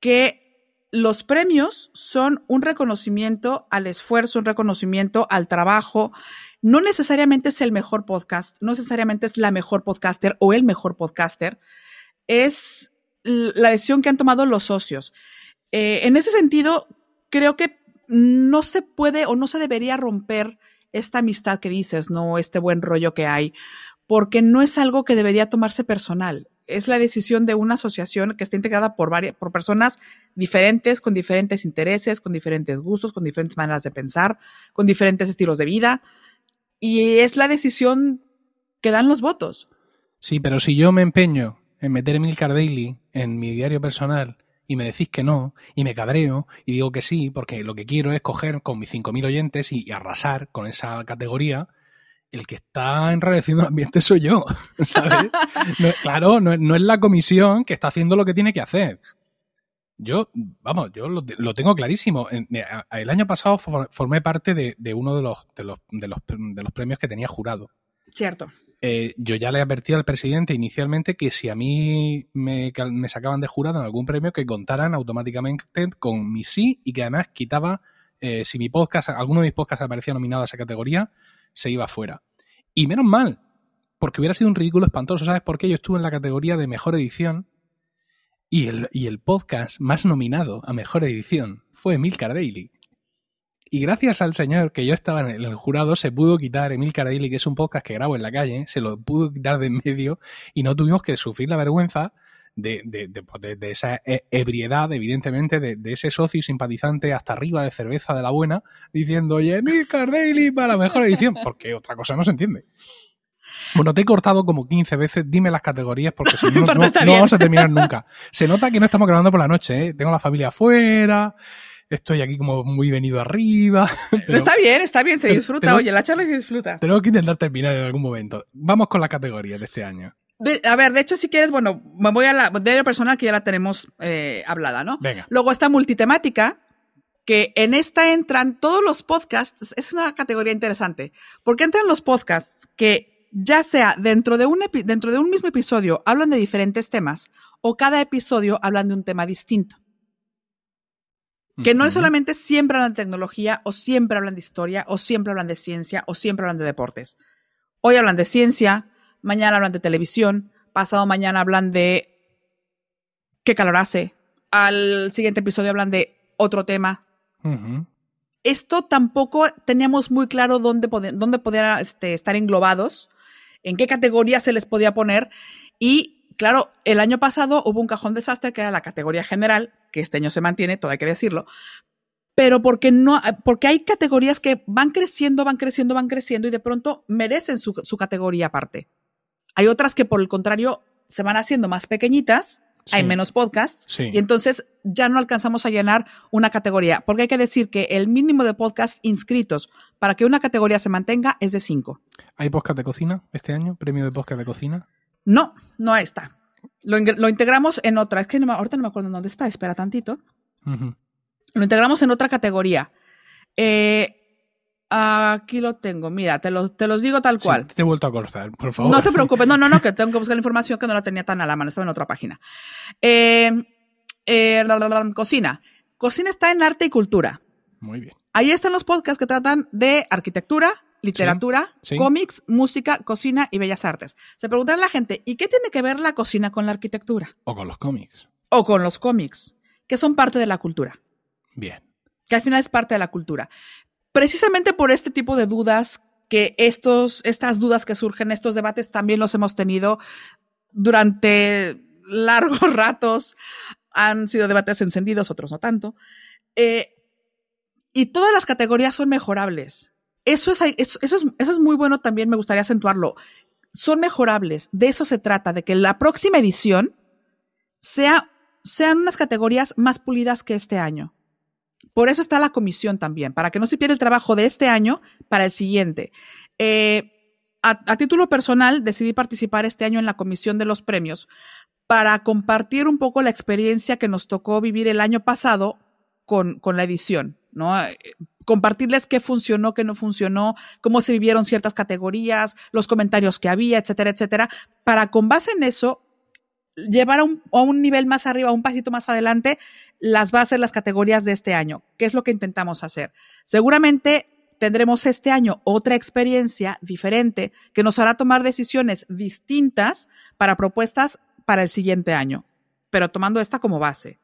que los premios son un reconocimiento al esfuerzo, un reconocimiento al trabajo. No necesariamente es el mejor podcast, no necesariamente es la mejor podcaster o el mejor podcaster. Es la decisión que han tomado los socios. Eh, en ese sentido, creo que no se puede o no se debería romper esta amistad que dices, no este buen rollo que hay, porque no es algo que debería tomarse personal. Es la decisión de una asociación que está integrada por varias, por personas diferentes, con diferentes intereses, con diferentes gustos, con diferentes maneras de pensar, con diferentes estilos de vida. Y es la decisión que dan los votos. Sí, pero si yo me empeño en meter Emilcar Daily en mi diario personal y me decís que no, y me cabreo, y digo que sí, porque lo que quiero es coger con mis 5.000 oyentes y, arrasar con esa categoría, el que está enrareciendo el ambiente soy yo, (laughs) ¿sabes? Claro, no, no es la comisión que está haciendo lo que tiene que hacer. Yo, vamos, yo lo, lo tengo clarísimo. En- a- El año pasado for- formé parte de, de uno de los, de, los, de, los, de los premios que tenía jurado Cierto. eh, yo ya le advertí al presidente inicialmente que si a mí me sacaban de jurado en algún premio, que contaran automáticamente con mi sí y que además quitaba, eh, si mi podcast, alguno de mis podcasts aparecía nominado a esa categoría, se iba fuera. Y menos mal, porque hubiera sido un ridículo espantoso. ¿Sabes por qué? Yo estuve en la categoría de mejor edición y el, y el podcast más nominado a mejor edición fue Emilcar Daily. Y gracias al señor que yo estaba en el, jurado, se pudo quitar Emil Daily, que es un podcast que grabo en la calle, se lo pudo quitar de en medio y no tuvimos que sufrir la vergüenza de, de, de, pues, de- esa e- ebriedad, evidentemente, de, de ese socio simpatizante hasta arriba de cerveza de la buena, diciendo, oye, Emil Daily para mejor edición, porque otra cosa no se entiende. Bueno, te he cortado como 15 veces, dime las categorías porque si (laughs) no, vamos a terminar nunca. (laughs) Se nota que no estamos grabando por la noche, ¿eh? Tengo la familia afuera, estoy aquí como muy venido arriba. (laughs) pero- está bien, está bien, se disfruta. pero- Oye, la charla se disfruta. tenemos que intentar terminar en algún momento. Vamos con las categorías de este año. De- a ver, de hecho, si quieres, bueno, me voy a la de personal que ya la tenemos eh, hablada, ¿no? Venga. Luego está multitemática, que en esta entran todos los podcasts. Es una categoría interesante, porque entran los podcasts que ya sea dentro de un, dentro de un mismo episodio hablan de diferentes temas o cada episodio hablan de un tema distinto. Que no es solamente siempre hablan de tecnología o siempre hablan de historia o siempre hablan de ciencia o siempre hablan de deportes. Hoy hablan de ciencia, mañana hablan de televisión, pasado mañana hablan de qué calor hace, al siguiente episodio hablan de otro tema. Esto tampoco teníamos muy claro dónde, pode- dónde podían este, estar englobados, en qué categoría se les podía poner y claro, el año pasado hubo un cajón desastre que era la categoría general, que este año se mantiene, todo hay que decirlo, pero porque no, porque hay categorías que van creciendo, van creciendo, van creciendo y de pronto merecen su, su categoría aparte. Hay otras que por el contrario se van haciendo más pequeñitas, hay menos podcasts Sí. y entonces ya no alcanzamos a llenar una categoría, porque hay que decir que el mínimo de podcasts inscritos para que una categoría se mantenga es de cinco. ¿Hay podcast de cocina este año? ¿Premio de podcast de cocina? No, no está. Lo, lo integramos en otra. Es que no ahorita no me acuerdo dónde está. Espera tantito. Lo integramos en otra categoría. Eh, aquí lo tengo. Mira, te, lo- te los digo tal Sí, cual. te he vuelto a cortar, por favor. No te (laughs) preocupes. No, no, no, que tengo que buscar la información que no la tenía tan a la mano. Estaba en otra página. Eh, eh, la, la, la, cocina. Cocina está en arte y cultura. Muy bien. Ahí están los podcasts que tratan de arquitectura, literatura, sí. cómics, música, cocina y bellas artes. Se preguntará la gente, ¿y qué tiene que ver la cocina con la arquitectura? O con los cómics. O con los cómics, que son parte de la cultura, Bien. que al final es parte de la cultura. Precisamente por este tipo de dudas, que estos, estas dudas que surgen, estos debates también los hemos tenido durante largos (laughs) ratos. Han sido debates encendidos, otros no tanto. Eh, y todas las categorías son mejorables. Eso es, es, muy bueno también, me gustaría acentuarlo. Son mejorables. De eso se trata, de que la próxima edición sea, sean unas categorías más pulidas que este año. Por eso está la comisión también, para que no se pierda el trabajo de este año para el siguiente. Eh, a, título personal, decidí participar este año en la comisión de los premios para compartir un poco la experiencia que nos tocó vivir el año pasado con la edición, ¿no? Compartirles qué funcionó, qué no funcionó, cómo se vivieron ciertas categorías, los comentarios que había, etcétera, etcétera, para con base en eso llevar a un, a un, nivel más arriba, un pasito más adelante, las bases, las categorías de este año, que es lo que intentamos hacer. Seguramente tendremos este año otra experiencia diferente que nos hará tomar decisiones distintas para propuestas para el siguiente año, pero tomando esta como base.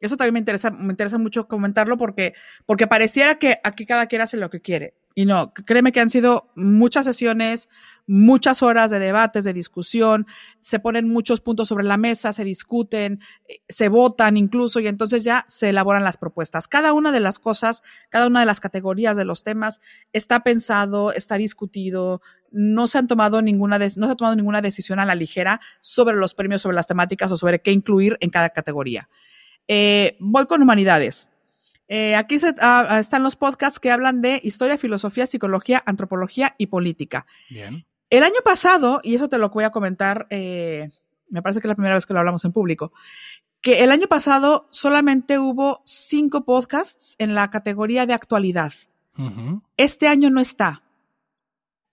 Eso también me interesa, me interesa mucho comentarlo porque, porque pareciera que aquí cada quien hace lo que quiere. Y no, créeme que han sido muchas sesiones, muchas horas de debates, de discusión, se ponen muchos puntos sobre la mesa, se discuten, se votan incluso y entonces ya se elaboran las propuestas. Cada una de las cosas, cada una de las categorías de los temas está pensado, está discutido, no se han tomado ninguna, no se ha tomado ninguna decisión a la ligera sobre los premios, sobre las temáticas o sobre qué incluir en cada categoría. Eh, voy con humanidades. Eh, aquí se, uh, están los podcasts que hablan de historia, filosofía, psicología, antropología y política. Bien. El año pasado, y eso te lo voy a comentar, eh, me parece que es la primera vez que lo hablamos en público, que el año pasado solamente hubo cinco podcasts en la categoría de actualidad. Uh -huh. Este año no está.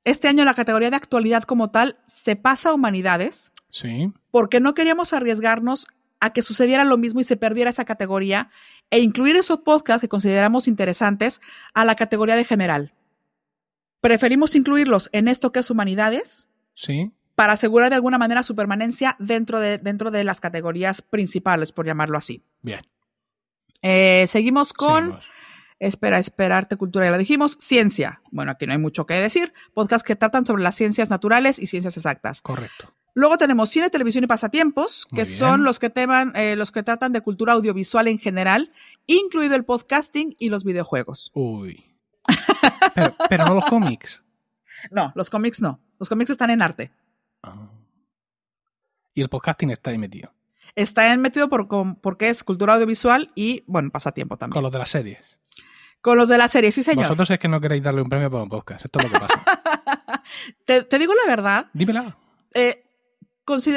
Este año la categoría de actualidad como tal se pasa a humanidades. Sí. Porque no queríamos arriesgarnos a que sucediera lo mismo y se perdiera esa categoría e incluir esos podcasts que consideramos interesantes a la categoría de general. Preferimos incluirlos en esto que es humanidades. Sí. Para asegurar de alguna manera su permanencia dentro de, dentro de las categorías principales, por llamarlo así. Bien. Eh, seguimos con. Seguimos. Espera, esperarte cultura, ya lo dijimos. Ciencia. Bueno, aquí no hay mucho que decir. Podcasts que tratan sobre las ciencias naturales y ciencias exactas. Correcto. Luego tenemos cine, televisión y pasatiempos, que son los que, teman, eh, los que tratan de cultura audiovisual en general, incluido el podcasting y los videojuegos. Uy. pero, pero, no los cómics. (laughs) No, los cómics no. Los cómics están en arte. Ah. Y el podcasting está ahí metido. Está en metido por, porque es cultura audiovisual y, bueno, pasatiempo también. Con los de las series. Con los de la serie, sí, señor. Vosotros es que no queréis darle un premio para un podcast. Esto es lo que pasa. (laughs) te, te, digo la verdad. Dímela. Eh,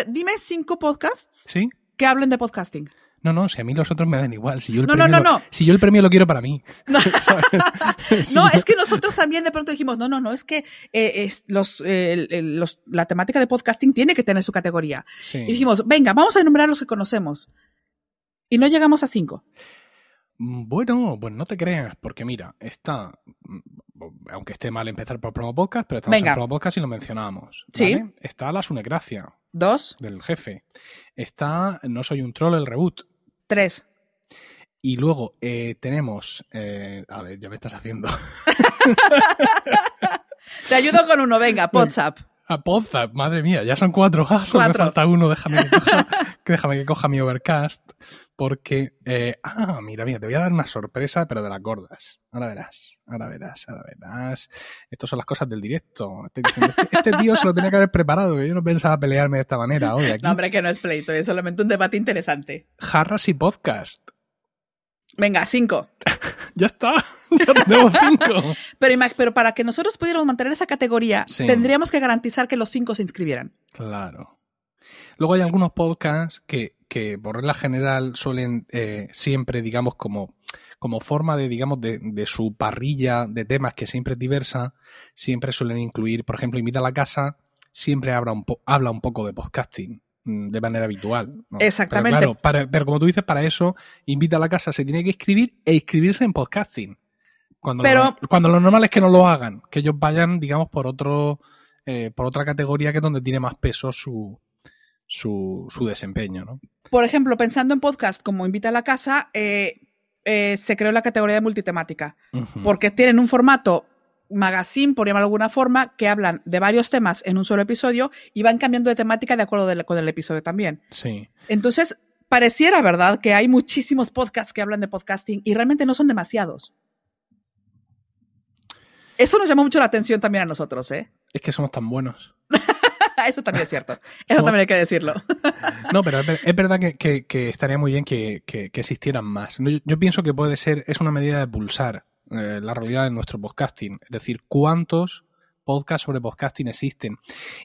dime cinco podcasts ¿Sí? que hablen de podcasting. No, no, si a mí los otros me dan igual. Si yo el, No, no, premio, no, lo- no. Si yo el premio lo quiero para mí. No, (laughs) (laughs) yo- es que nosotros también de pronto dijimos, no, no, no, es que eh, es los, eh, los- la temática de podcasting tiene que tener su categoría. Sí. Y dijimos, venga, vamos a enumerar los que conocemos. Y no llegamos a cinco. Mm, Bueno, pues no te creas, porque mira, está, mm, aunque esté mal empezar por promo podcast, pero estamos Venga. en promo podcast y lo mencionamos. Sí. ¿vale? Está la Sunegracia Dos, del jefe. Está No soy un troll, el reboot. tres. Y luego eh, tenemos, eh, a ver, ya me estás haciendo. (laughs) Te ayudo con uno, venga, WhatsApp. A Podzap, madre mía, ya son cuatro. Ah, (laughs) solo me falta uno, déjame que coja, (laughs) que déjame que coja mi overcast. Porque, eh, ah, mira, mira, te voy a dar una sorpresa, pero de las gordas. Ahora verás, ahora verás, ahora verás. Estas son las cosas del directo. Estoy diciendo, Este, este tío se lo tenía que haber preparado, que yo no pensaba pelearme de esta manera hoy aquí. No, hombre, que no es pleito, es solamente un debate interesante. Jarras y podcast. Venga, cinco. (laughs) Ya está, (laughs) ya tenemos cinco. Pero, para que nosotros pudiéramos mantener esa categoría, Sí. tendríamos que garantizar que los cinco se inscribieran. Claro. Luego hay algunos podcasts que, que por regla general suelen eh, siempre, digamos, como, como forma de, digamos, de, de su parrilla de temas que siempre es diversa, siempre suelen incluir, por ejemplo, Invita a la Casa, siempre habla un, po- habla un poco de podcasting mm, de manera habitual. ¿no? Exactamente. Pero, claro, para- pero como tú dices, para eso, Invita a la Casa se tiene que inscribir e inscribirse en podcasting. Cuando, Pero- lo, cuando lo normal es que no lo hagan, que ellos vayan, digamos, por otro, eh, por otra categoría que es donde tiene más peso su, su, su desempeño, ¿no? Por ejemplo, pensando en podcast como Invita a la Casa, eh, eh, se creó la categoría de multitemática, porque tienen un formato magazine, por llamarlo de alguna forma, que hablan de varios temas en un solo episodio y van cambiando de temática de acuerdo con el episodio también. Sí. Entonces, pareciera, ¿verdad?, que hay muchísimos podcasts que hablan de podcasting y realmente no son demasiados. Eso nos llamó mucho la atención también a nosotros, ¿eh? (laughs) Es que somos tan buenos. Eso también es cierto. (laughs) Eso Somos- también hay que decirlo. (laughs) No, pero es, ver- es verdad que, que- que estaría muy bien que, existieran más. Yo, yo pienso que puede ser, es una medida de pulsar eh, la realidad de nuestro podcasting. Es decir, cuántos podcasts sobre podcasting existen.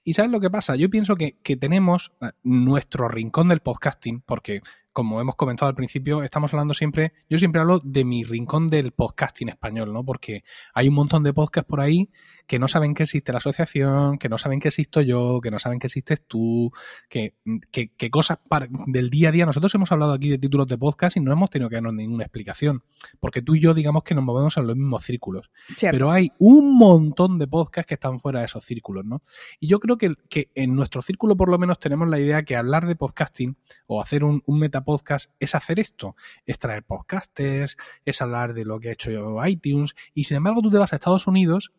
Y ¿sabes lo que pasa? Yo pienso que, que tenemos eh, nuestro rincón del podcasting, porque como hemos comentado al principio, estamos hablando siempre, yo siempre hablo de mi rincón del podcasting español, ¿no? Porque hay un montón de podcasts por ahí que no saben que existe la asociación, que no saben que existo yo, que no saben que existes tú, que, que, que cosas para- del día a día. Nosotros hemos hablado aquí de títulos de podcast y no hemos tenido que darnos ninguna explicación, porque tú y yo digamos que nos movemos en los mismos círculos. Cierto. Pero hay un montón de podcasts que están fuera de esos círculos, ¿no? Y yo creo que, que en nuestro círculo por lo menos tenemos la idea que hablar de podcasting o hacer un, un metapodcast es hacer esto, es traer podcasters, es hablar de lo que ha hecho iTunes, y sin embargo tú te vas a Estados Unidos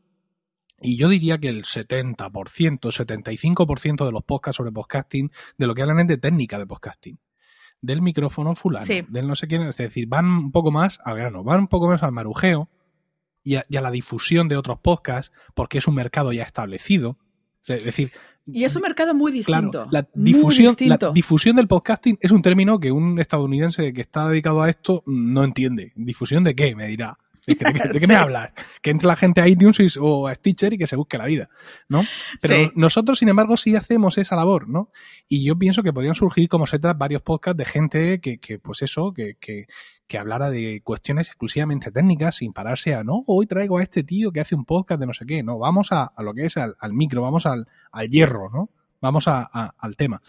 y yo diría que el 70%, 75% de los podcasts sobre podcasting, de lo que hablan es de técnica de podcasting. Del micrófono fulano, Sí. del no sé quién, es decir, van un poco más al grano, van un poco menos al marujeo y a, y a la difusión de otros podcasts, porque es un mercado ya establecido. Es decir, Y es un mercado muy distinto. Claro, la muy difusión, la difusión del podcasting es un término que un estadounidense que está dedicado a esto no entiende. ¿Difusión de qué? Me dirá. (laughs) ¿De qué, de me hablas? Que entre la gente a iTunes o a Stitcher y que se busque la vida, ¿no? Pero Sí. nosotros, sin embargo, sí hacemos esa labor, ¿no? Y yo pienso que podrían surgir como setas varios podcasts de gente que, que pues eso, que, que, que hablara de cuestiones exclusivamente técnicas sin pararse a, no, hoy traigo a este tío que hace un podcast de no sé qué, no, vamos a, a lo que es al, al micro, vamos al, al hierro, ¿no? Vamos a- a- al tema.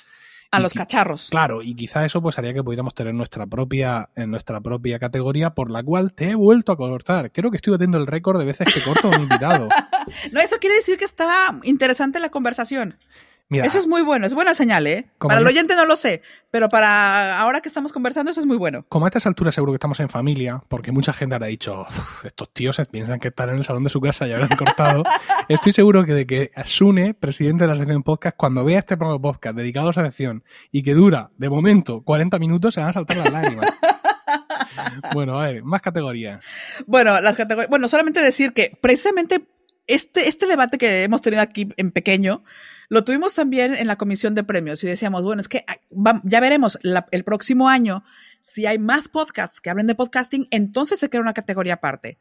A los cacharros. Claro, y quizá eso pues haría que pudiéramos tener nuestra propia, en nuestra propia categoría por la cual te he vuelto a cortar. Creo que estoy batiendo el récord de veces que corto a un invitado. (laughs) No, eso quiere decir que está interesante la conversación. Mira, Eso es muy bueno, es buena señal, ¿eh? Para el oyente no lo sé, pero para ahora que estamos conversando eso es muy bueno. como a estas alturas seguro que estamos en familia, porque mucha gente habrá dicho, "Uf, estos tíos piensan que están en el salón de su casa y habrán cortado. (laughs) Estoy seguro que de que Sune, presidente de la sección podcast, cuando vea este programa de podcast dedicado a esa sección y que dura, de momento, 40 minutos, se van a saltar las lágrimas. (laughs) bueno, a ver, más categorías. Bueno, las categorías. Bueno, solamente decir que precisamente este, este debate que hemos tenido aquí en pequeño, lo tuvimos también en la comisión de premios y decíamos, bueno, es que ah, ya veremos el próximo año si hay más podcasts que hablen de podcasting, entonces se crea una categoría aparte.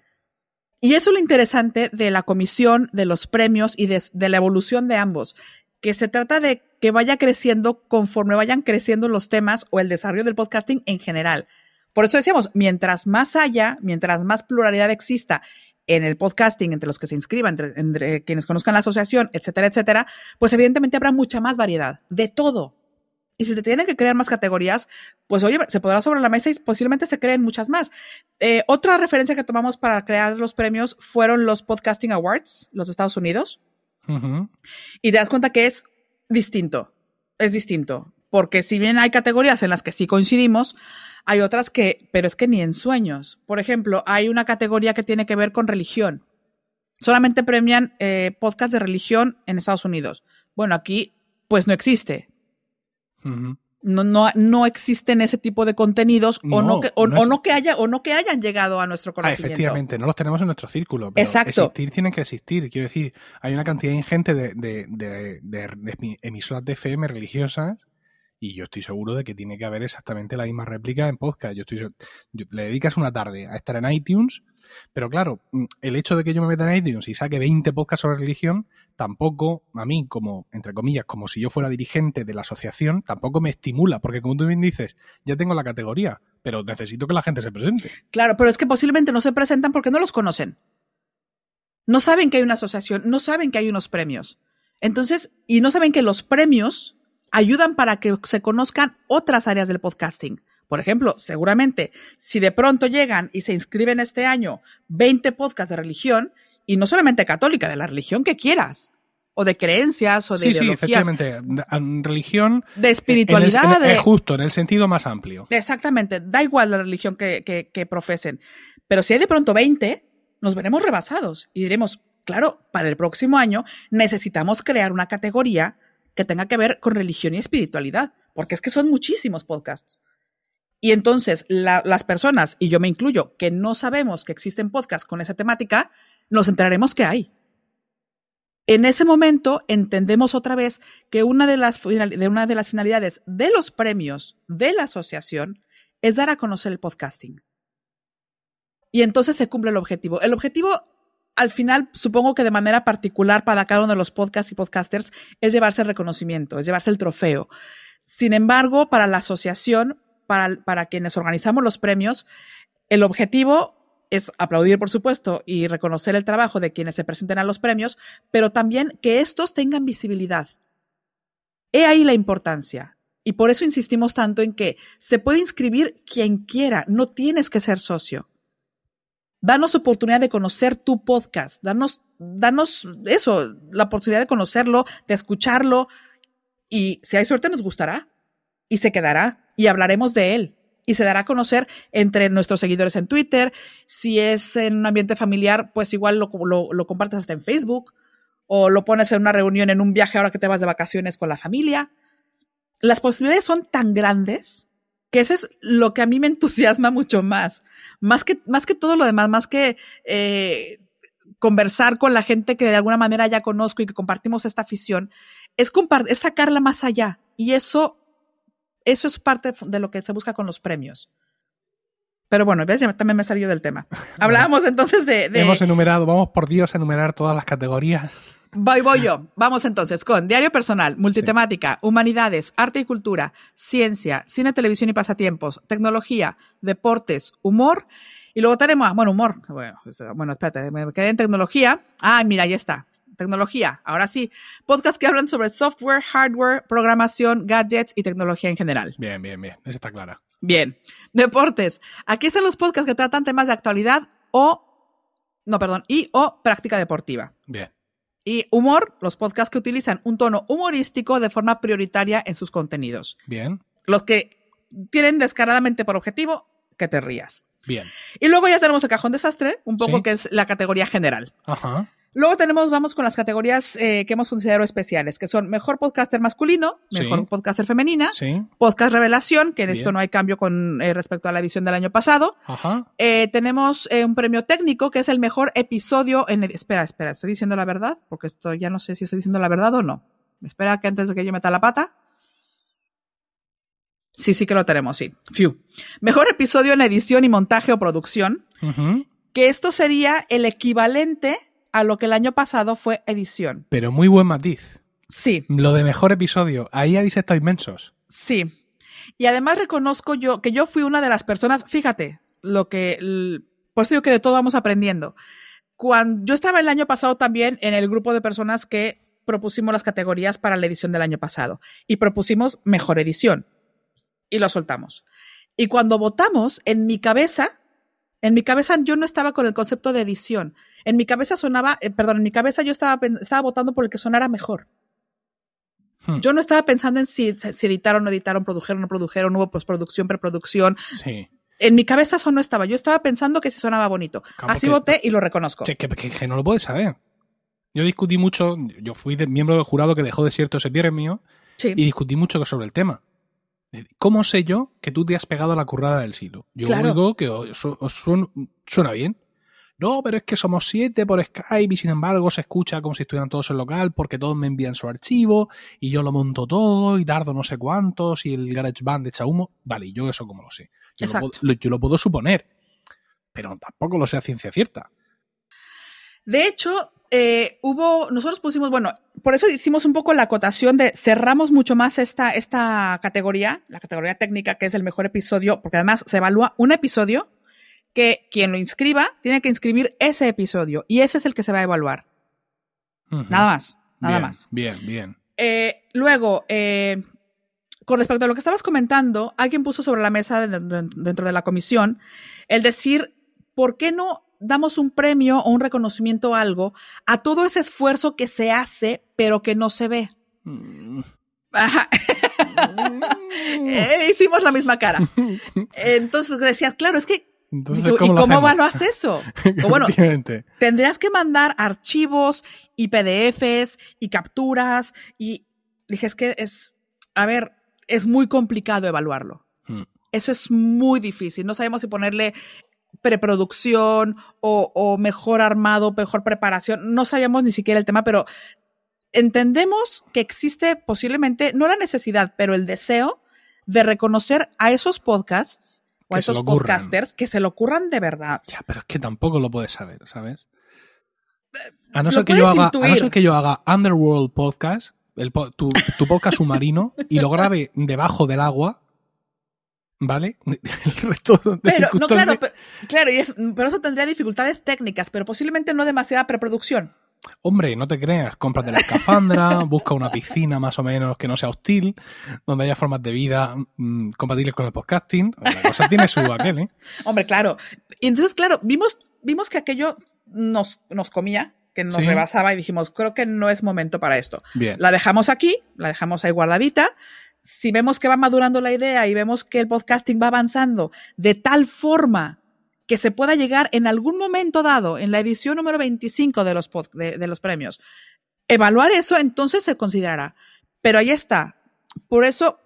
Y eso es lo interesante de la comisión, de los premios y de, de la evolución de ambos, que se trata de que vaya creciendo conforme vayan creciendo los temas o el desarrollo del podcasting en general. Por eso decíamos, mientras más haya, mientras más pluralidad exista en el podcasting, entre los que se inscriban, entre, quienes conozcan la asociación, etcétera, etcétera, pues evidentemente habrá mucha más variedad de todo. Y si se tienen que crear más categorías, pues oye, se podrá sobre la mesa y posiblemente se creen muchas más. Eh, otra referencia que tomamos para crear los premios fueron los Podcasting Awards, los Estados Unidos. Y te das cuenta que es distinto, es distinto. Porque si bien hay categorías en las que sí coincidimos, hay otras que, pero es que ni en sueños. Por ejemplo, hay una categoría que tiene que ver con religión. Solamente premian eh, podcast de religión en Estados Unidos. Bueno, aquí pues no existe. No, no, no existen ese tipo de contenidos o, no que, o, no, que haya, o no que hayan llegado a nuestro ah, conocimiento. efectivamente, no los tenemos en nuestro círculo. Pero Exacto. Existir tienen que existir. Quiero decir, hay una cantidad ingente de, de, de, de emisoras de FM religiosas y yo estoy seguro de que tiene que haber exactamente la misma réplica en podcast. Yo estoy le dedicas una tarde a estar en iTunes, pero claro, mm, el hecho de que yo me meta en iTunes y saque 20 podcasts sobre religión, tampoco a mí, como, entre comillas, como si yo fuera dirigente de la asociación, tampoco me estimula, porque como tú bien dices, ya tengo la categoría, pero necesito que la gente se presente. Claro, pero es que posiblemente no se presentan porque no los conocen. No saben que hay una asociación, no saben que hay unos premios. Entonces, y no saben que los premios ayudan para que se conozcan otras áreas del podcasting. Por ejemplo, seguramente, si de pronto llegan y se inscriben este año 20 podcasts de religión, y no solamente católica, de la religión que quieras, o de creencias, o de sí, ideologías. Sí, efectivamente. Religión. De espiritualidad. Es justo, en el sentido más amplio. Exactamente. Da igual la religión que, que, que profesen. Pero si hay de pronto 20, nos veremos rebasados y diremos, claro, para el próximo año necesitamos crear una categoría que tenga que ver con religión y espiritualidad, porque es que son muchísimos podcasts. Y entonces las personas, y yo me incluyo, que no sabemos que existen podcasts con esa temática, nos enteraremos que hay. En ese momento entendemos otra vez que una de las, de una de las finalidades de los premios de la asociación es dar a conocer el podcasting. Y entonces se cumple el objetivo. El objetivo al final, supongo que de manera particular para cada uno de los podcasts y podcasters es llevarse el reconocimiento, es llevarse el trofeo. Sin embargo, para la asociación, para, para quienes organizamos los premios, el objetivo es aplaudir, por supuesto, y reconocer el trabajo de quienes se presenten a los premios, pero también que estos tengan visibilidad. He ahí la importancia. Y por eso insistimos tanto en que se puede inscribir quien quiera, no tienes que ser socio. Danos oportunidad de conocer tu podcast, danos, danos eso, la oportunidad de conocerlo, de escucharlo y si hay suerte nos gustará y se quedará y hablaremos de él y se dará a conocer entre nuestros seguidores en Twitter. Si es en un ambiente familiar, pues igual lo, lo, lo, compartes hasta en Facebook o lo pones en una reunión, en un viaje ahora que te vas de vacaciones con la familia. Las posibilidades son tan grandes que eso es lo que a mí me entusiasma mucho más. Más que, más que todo lo demás, más que eh, conversar con la gente que de alguna manera ya conozco y que compartimos esta afición, es, es sacarla más allá. Y eso, eso es parte de lo que se busca con los premios. Pero bueno, ¿ves? Ya también me salió del tema. Hablábamos entonces de, de, Hemos enumerado, vamos por Dios a enumerar todas las categorías. Voy, voy yo. Vamos entonces con diario personal, multitemática, humanidades, arte y cultura, ciencia, cine, televisión y pasatiempos, tecnología, deportes, humor. Y luego tenemos, bueno, humor. Bueno, bueno espérate, me quedé en tecnología. Ah, mira, ahí está. Tecnología. Ahora sí. Podcast que hablan sobre software, hardware, programación, gadgets y tecnología en general. Bien, bien, bien. Esa está clara. Bien. Deportes. Aquí están los podcasts que tratan temas de actualidad o, no, perdón, y o práctica deportiva. Bien. Y humor, los podcasts que utilizan un tono humorístico de forma prioritaria en sus contenidos. Bien. Los que tienen descaradamente por objetivo que te rías. Bien. Y luego ya tenemos el cajón desastre, un poco que es la categoría general. Ajá. Luego tenemos, vamos con las categorías eh, que hemos considerado especiales, que son mejor podcaster masculino, mejor podcaster femenina, podcast revelación, que en esto no hay cambio con eh, respecto a la edición del año pasado. Ajá. Eh, tenemos un premio técnico, que es el mejor episodio en... Espera, espera, ¿estoy diciendo la verdad? Porque esto ya no sé si estoy diciendo la verdad o no. Espera que antes de que yo meta la pata. Sí, sí que lo tenemos, sí. Fiu. Mejor episodio en edición y montaje o producción. Que esto sería el equivalente a lo que el año pasado fue edición. Pero muy buen matiz. Sí. Lo de mejor episodio. Ahí habéis estado inmensos. Sí. Y además reconozco yo que yo fui una de las personas, fíjate, lo que, por eso digo que de todo vamos aprendiendo. Cuando yo estaba el año pasado también en el grupo de personas que propusimos las categorías para la edición del año pasado y propusimos mejor edición y lo soltamos. Y cuando votamos, en mi cabeza, en mi cabeza yo no estaba con el concepto de edición. En mi cabeza sonaba, eh, perdón, en mi cabeza yo estaba, estaba votando por el que sonara mejor. Hmm. Yo no estaba pensando en si, si editaron, no editaron, produjeron, no produjeron, hubo postproducción, preproducción. Sí. En mi cabeza eso no estaba. Yo estaba pensando que si sonaba bonito. Así voté y lo reconozco. que, que, no lo puedes saber. Yo discutí mucho, yo fui miembro del jurado que dejó desierto ese pierre mío y discutí mucho sobre el tema. ¿Cómo sé yo que tú te has pegado a la currada del silo? Yo digo que os, suena bien. No, pero es que somos siete por Skype y sin embargo se escucha como si estuvieran todos en local porque todos me envían su archivo y yo lo monto todo y tardo no sé cuántos y el GarageBand echa humo. Vale, yo eso como lo sé. Yo, lo, yo lo puedo suponer, pero tampoco lo sé a ciencia cierta. De hecho, eh, hubo, nosotros pusimos, bueno, por eso hicimos un poco la acotación de cerramos mucho más esta, esta categoría, la categoría técnica, que es el mejor episodio, porque además se evalúa un episodio que quien lo inscriba tiene que inscribir ese episodio y ese es el que se va a evaluar. Nada más, nada más. Bien, bien. Eh, luego, eh, con respecto a lo que estabas comentando, alguien puso sobre la mesa dentro de la comisión el decir, ¿por qué no damos un premio o un reconocimiento o algo a todo ese esfuerzo que se hace, pero que no se ve. Mm. (laughs) Eh, hicimos la misma cara. (laughs) Entonces decías, claro, es que. ¿Y cómo evalúas eso? (laughs) bueno, tendrías que mandar archivos y PDFs y capturas. Y dije, es que es. A ver, es muy complicado evaluarlo. Hmm. Eso es muy difícil. No sabemos si ponerle preproducción o, mejor armado, mejor preparación. No sabíamos ni siquiera el tema, pero entendemos que existe posiblemente, no la necesidad, pero el deseo de reconocer a esos podcasts o a esos podcasters que se lo ocurran de verdad. Ya, pero es que tampoco lo puedes saber, ¿sabes? A no, ser que, yo haga, a no ser que yo haga Underworld Podcast, el, tu, tu podcast (laughs) submarino, y lo grabe debajo del agua, ¿Vale? (laughs) El resto de pero, no, claro, pero, claro, y pero eso tendría dificultades técnicas, pero posiblemente no demasiada preproducción. Hombre, no te creas, cómprate la escafandra, (laughs) busca una piscina más o menos que no sea hostil, donde haya formas de vida mm, compatibles con el podcasting. La cosa tiene su aquel, ¿eh? (laughs) Hombre, claro. Y entonces, claro, vimos, vimos que aquello nos, nos comía, que nos rebasaba y dijimos, creo que no es momento para esto. Bien. La dejamos aquí, la dejamos ahí guardadita si vemos que va madurando la idea y vemos que el podcasting va avanzando de tal forma que se pueda llegar en algún momento dado, en la edición número 25 de los, de, los premios, evaluar eso, entonces se considerará. Pero ahí está. Por eso,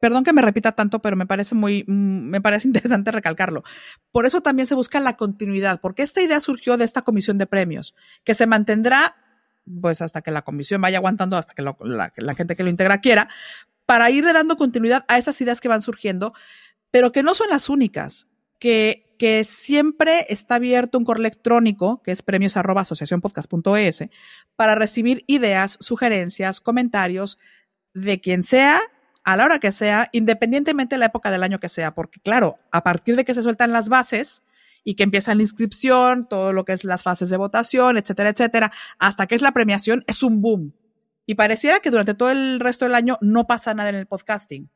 perdón que me repita tanto, pero me parece muy, mm, me parece (laughs) interesante recalcarlo. Por eso también se busca la continuidad, porque esta idea surgió de esta comisión de premios, que se mantendrá pues hasta que la comisión vaya aguantando, hasta que la, gente que lo integra quiera, para ir dando continuidad a esas ideas que van surgiendo, pero que no son las únicas, que, que siempre está abierto un correo electrónico, que es premios arroba para recibir ideas, sugerencias, comentarios de quien sea, a la hora que sea, independientemente de la época del año que sea, porque claro, a partir de que se sueltan las bases, y que empieza la inscripción, todo lo que es las fases de votación, etcétera, etcétera, hasta que es la premiación, es un boom. Y pareciera que durante todo el resto del año no pasa nada en el podcasting.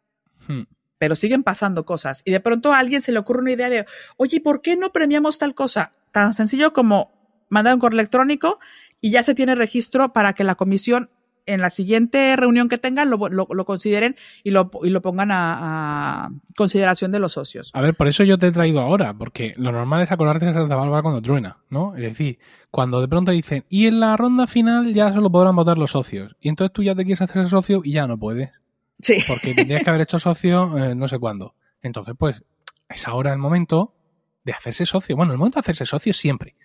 Hmm. Pero siguen pasando cosas. Y de pronto a alguien se le ocurre una idea de, oye, ¿por qué no premiamos tal cosa? Tan sencillo como mandar un correo electrónico y ya se tiene registro para que la comisión en la siguiente reunión que tengan lo, lo, consideren y lo, y lo pongan a, consideración de los socios. A ver, por eso yo te he traído ahora, porque lo normal es acordarte de Santa Bárbara cuando truena, ¿no? Es decir, cuando de pronto dicen, y en la ronda final ya solo podrán votar los socios, y entonces tú ya te quieres hacer socio y ya no puedes. Sí. Porque tendrías que haber hecho socio eh, no sé cuándo. Entonces, pues, es ahora el momento de hacerse socio. Bueno, el momento de hacerse socio siempre.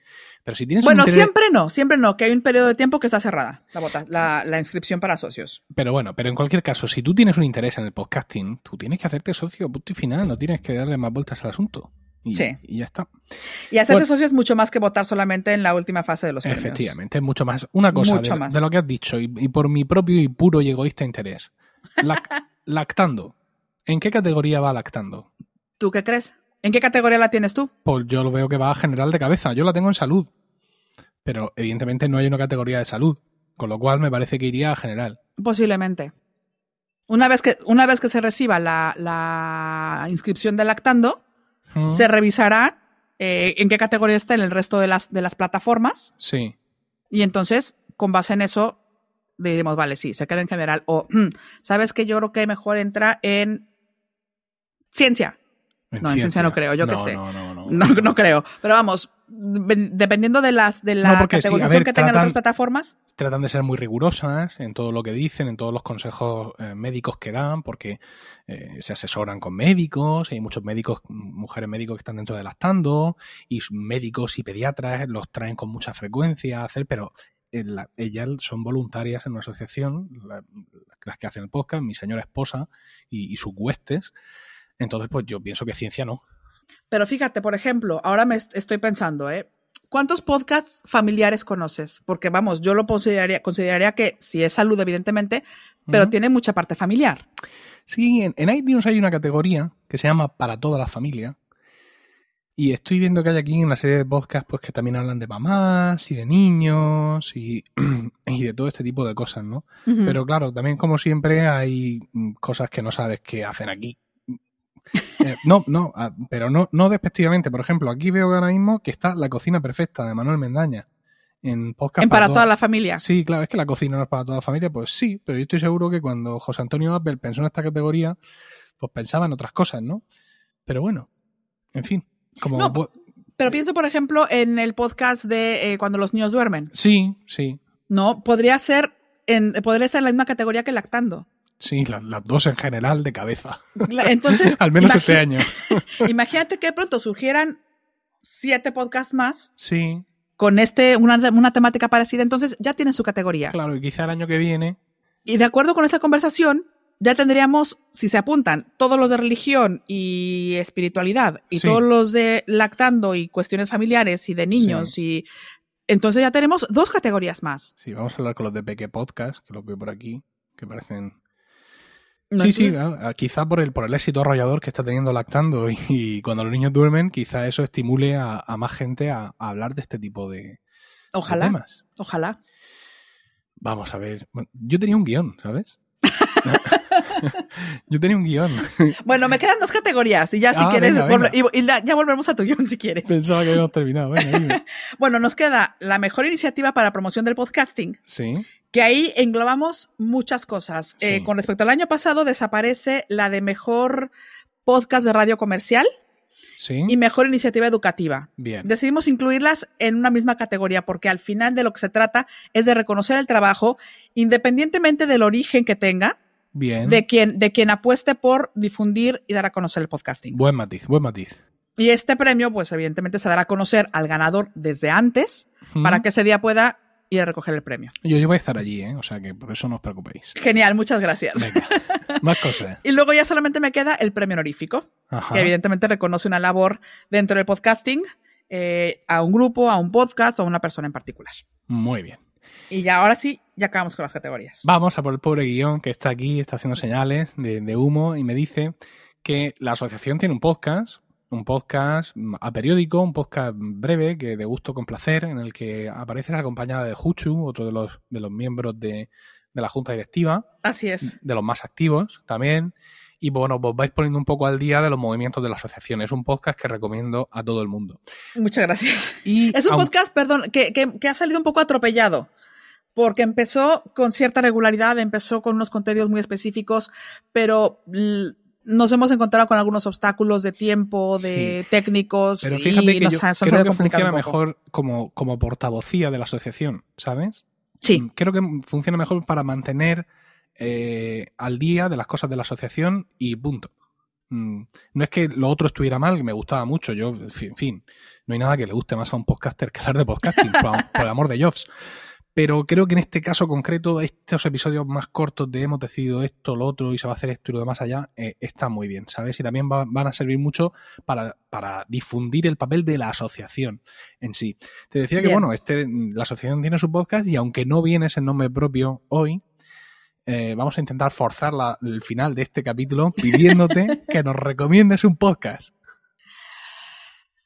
Pero si tienes bueno, siempre no, siempre no, que hay un periodo de tiempo que está cerrada la, la, inscripción para socios. Pero bueno, pero en cualquier caso, si tú tienes un interés en el podcasting, tú tienes que hacerte socio, punto y final, no tienes que darle más vueltas al asunto. Y, Sí. y ya está. Y hacerse Bueno. socio es mucho más que votar solamente en la última fase de los premios. Efectivamente, es mucho más. Una cosa Mucho de, más. de lo que has dicho y, y por mi propio y puro y egoísta interés. Lac- (laughs) lactando. ¿En qué categoría va lactando? ¿Tú qué crees? ¿En qué categoría la tienes tú? Pues yo lo veo que va a general de cabeza. Yo la tengo en salud. Pero evidentemente no hay una categoría de salud. Con lo cual me parece que iría a general. Posiblemente. Una vez que, una vez que se reciba la, la inscripción de lactando, se revisará eh, en qué categoría está en el resto de las, de las plataformas Sí. y entonces, con base en eso, diremos, vale, sí, se queda en general. O, "Hmm, (clears throat) ¿sabes que Yo creo que mejor entra en ciencia. No, en ciencia no creo, yo qué sé. No, no, no. No, no creo. Pero vamos, de- dependiendo de las de la sí, categorización ver, que tengan tratan- otras plataformas, tratan de ser muy rigurosas en todo lo que dicen, en todos los consejos eh, médicos que dan, porque eh, se asesoran con médicos, hay muchos médicos, mujeres médicos que están dentro de lactando, y médicos y pediatras los traen con mucha frecuencia a hacer, pero eh, la- ellas son voluntarias en una asociación, la- las que hacen el podcast, mi señora esposa y, y sus huestes. Entonces, pues yo pienso que ciencia no. Pero fíjate, por ejemplo, ahora me est- estoy pensando, ¿eh? ¿Cuántos podcasts familiares conoces? Porque vamos, yo lo consideraría, consideraría que si es salud, evidentemente, pero tiene mucha parte familiar. Sí, en, en iTunes hay una categoría que se llama Para toda la familia. Y estoy viendo que hay aquí una serie de podcasts pues, que también hablan de mamás y de niños y, (clears throat) y de todo este tipo de cosas, ¿no? Pero claro, también como siempre hay mm, cosas que no sabes qué hacen aquí. Eh, no, no, ah, pero no, no despectivamente. Por ejemplo, aquí veo ahora mismo que está La cocina perfecta de Manuel Mendaña. En podcast en para toda- toda la familia. Sí, claro, es que la cocina no es para toda la familia, pues sí, pero yo estoy seguro que cuando José Antonio Apple pensó en esta categoría, pues pensaba en otras cosas, ¿no? Pero bueno, en fin, como... No, Pero pienso, por ejemplo, en el podcast de eh, cuando los niños duermen. sí, sí, No, podría ser, en, podría estar en la misma categoría que lactando. Sí, las, las dos en general de cabeza. Entonces, (laughs) Al menos este año. (laughs) imagínate que de pronto surgieran siete podcasts más Sí, con este, una, una temática parecida, entonces ya tienen su categoría. claro, y quizá el año que viene... Y de acuerdo con esta conversación, ya tendríamos, si se apuntan, todos los de religión y espiritualidad, y Sí. todos los de lactando y cuestiones familiares y de niños, y entonces ya tenemos dos categorías más. Sí, vamos a hablar con los de Peque Podcast, que los veo por aquí, que parecen... ¿no? sí, sí, Entonces, ah, quizá por el, por el éxito arrollador que está teniendo lactando y, y cuando los niños duermen, quizá eso estimule a, a más gente a, a hablar de este tipo de, de Ojalá, temas. ojalá. Vamos a ver. Yo tenía un guion, ¿sabes? (laughs) Yo tenía un guion. Bueno, me quedan dos categorías y ya si Ah, quieres, venga, volve- venga. y- ya volvemos a tu guion si quieres. Pensaba que habíamos terminado. Venga. (laughs) Bueno, nos queda la mejor iniciativa para promoción del podcasting, Sí, que ahí englobamos muchas cosas. Eh, con respecto al año pasado, desaparece la de mejor podcast de radio comercial sí. y mejor iniciativa educativa. Bien. Decidimos incluirlas en una misma categoría porque al final de lo que se trata es de reconocer el trabajo independientemente del origen que tenga Bien. de quien, de quien apueste por difundir y dar a conocer el podcasting. Buen matiz, buen matiz. Y este premio, pues evidentemente se dará a conocer al ganador desde antes para que ese día pueda ir a recoger el premio. Yo, yo voy a estar allí, ¿eh? O sea que por eso no os preocupéis. Genial, muchas gracias. Venga, más cosas. (laughs) Y luego ya solamente me queda el premio honorífico, Ajá. que evidentemente reconoce una labor dentro del podcasting eh, a un grupo, a un podcast o a una persona en particular. Muy bien. Y ya ahora sí, ya acabamos con las categorías. Vamos a por el pobre guion que está aquí, está haciendo señales de, de humo y me dice que la asociación tiene un podcast, un podcast mm, a periódico, un podcast breve que de gusto con placer, en el que apareces acompañada de Juchu, otro de los, de los miembros de, de la junta directiva, Así es. de los más activos también. Y bueno, vos vais poniendo un poco al día de los movimientos de la asociación. Es un podcast que recomiendo a todo el mundo. Muchas gracias. Y (laughs) Es un podcast, perdón, que, que- que ha salido un poco atropellado. Porque empezó con cierta regularidad, empezó con unos contenidos muy específicos, pero nos hemos encontrado con algunos obstáculos de tiempo, de técnicos. Pero y fíjate que nos yo creo que funciona mejor como, como portavocía de la asociación, ¿sabes? Sí, Creo que funciona mejor para mantener eh, al día de las cosas de la asociación y punto. Mm, No es que lo otro estuviera mal, que me gustaba mucho. Yo, en fin, en fin, no hay nada que le guste más a un podcaster que hablar de podcasting, (laughs) por, por el amor de Jobs. Pero creo que en este caso concreto, estos episodios más cortos de hemos decidido esto, lo otro y se va a hacer esto y lo demás allá, eh, están muy bien, ¿sabes? Y también van a servir mucho para, para, difundir el papel de la asociación en sí. Te decía que, bueno, este, la asociación tiene su podcast y aunque no viene ese nombre propio hoy, eh, vamos a intentar forzar el final de este capítulo pidiéndote (laughs) que nos recomiendes un podcast.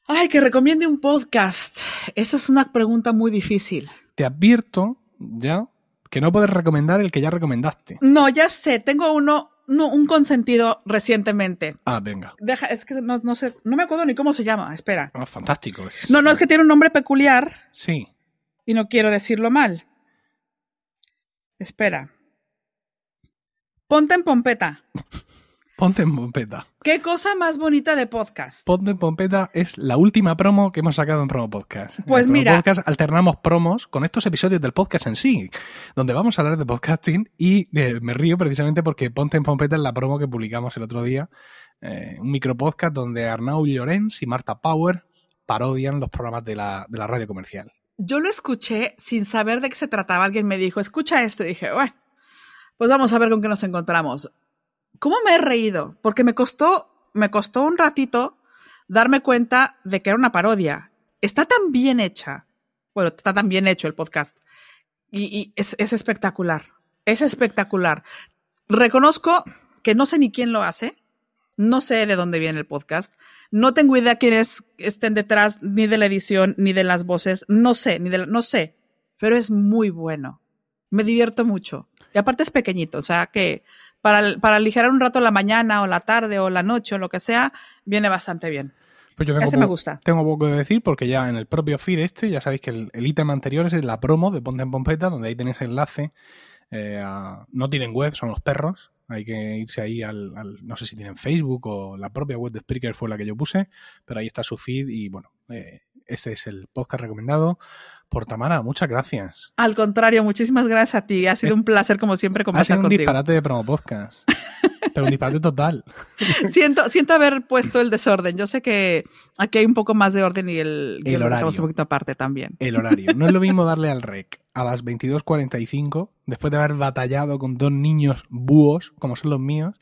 Ay, que recomiende un podcast. Esa es una pregunta muy difícil te advierto ya que no puedes recomendar el que ya recomendaste. No, ya sé, tengo uno, no, un consentido recientemente. Ah, venga. Deja, es que no, sé, no me acuerdo ni cómo se llama, espera. Ah, fantástico. No, no, es que tiene un nombre peculiar. Sí. Y no quiero decirlo mal. Espera. Ponte en pompeta. (laughs) Ponte en Pompeta. Qué cosa más bonita de podcast. Ponte en Pompeta es la última promo que hemos sacado en Promo Podcast. Pues en mira. Podcast alternamos promos con estos episodios del podcast en sí, donde vamos a hablar de podcasting y eh, me río precisamente porque Ponte en Pompeta es la promo que publicamos el otro día. Eh, un micropodcast donde Arnau Llorens y Marta Power parodian los programas de la, de la radio comercial. Yo lo escuché sin saber de qué se trataba. Alguien me dijo, escucha esto. Y dije, bueno, pues vamos a ver con qué nos encontramos. ¿Cómo me he reído? Porque me costó, me costó un ratito darme cuenta de que era una parodia. Está tan bien hecha. Bueno, está tan bien hecho el podcast. Y, es, es, espectacular. Es espectacular. Reconozco que no sé ni quién lo hace. No sé de dónde viene el podcast. No tengo idea quiénes estén detrás ni de la edición ni de las voces. No sé, ni de no sé. Pero es muy bueno. Me divierto mucho. Y aparte es pequeñito, o sea que para, para aligerar un rato la mañana o la tarde o la noche o lo que sea, viene bastante bien. Pues yo tengo Ese me gusta. Tengo poco de decir porque ya en el propio feed este, ya sabéis que el, ítem anterior es la promo de Ponte en Pompeta, donde ahí tenéis enlace. Eh, no tienen web, son los perros. Hay que irse ahí al, no sé si tienen Facebook o la propia web de Spreaker fue la que yo puse, pero ahí está su feed y bueno, eh, este es el podcast recomendado por Tamara. Muchas gracias. Al contrario, muchísimas gracias a ti. Ha sido un placer, como siempre, conversar Ha sido un disparate de promo podcast. pero un disparate total. (laughs) siento, siento haber puesto el desorden. Yo sé que aquí hay un poco más de orden y el, el horario. un poquito aparte también. El horario. No es lo mismo darle al (laughs) rec a las 22.45, después de haber batallado con dos niños búhos, como son los míos,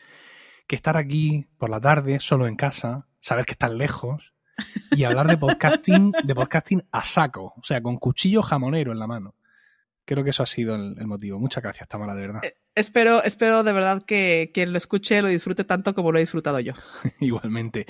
que estar aquí por la tarde, solo en casa, saber que están lejos, y hablar de podcasting, de podcasting a saco, o sea, con cuchillo jamonero en la mano. Creo que eso ha sido el, motivo. Muchas gracias, Tamara, de verdad. Eh, espero, espero de verdad que quien lo escuche lo disfrute tanto como lo he disfrutado yo. (laughs) Igualmente.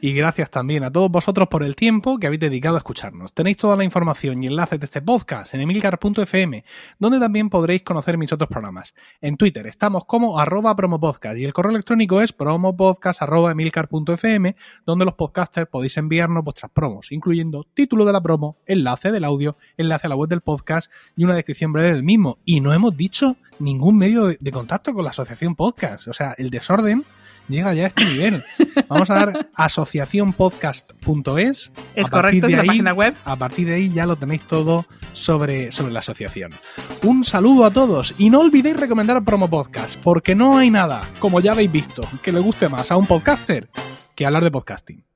Y gracias también a todos vosotros por el tiempo que habéis dedicado a escucharnos. Tenéis toda la información y enlaces de este podcast en emilcar.fm, donde también podréis conocer mis otros programas. En Twitter estamos como arroba promopodcast y el correo electrónico es promopodcast.emilcar.fm, donde los podcasters podéis enviarnos vuestras promos, incluyendo título de la promo, enlace del audio, enlace a la web del podcast y una descripción breve del mismo. Y no hemos dicho ningún medio de contacto con la asociación podcast. O sea, el desorden llega ya a este nivel. Vamos a dar (laughs) asociacionpodcast.es. Es correcto, es la página web. A partir de ahí ya lo tenéis todo sobre, sobre la asociación. Un saludo a todos y no olvidéis recomendar Promo Podcast, porque no hay nada, como ya habéis visto, que le guste más a un podcaster que hablar de podcasting.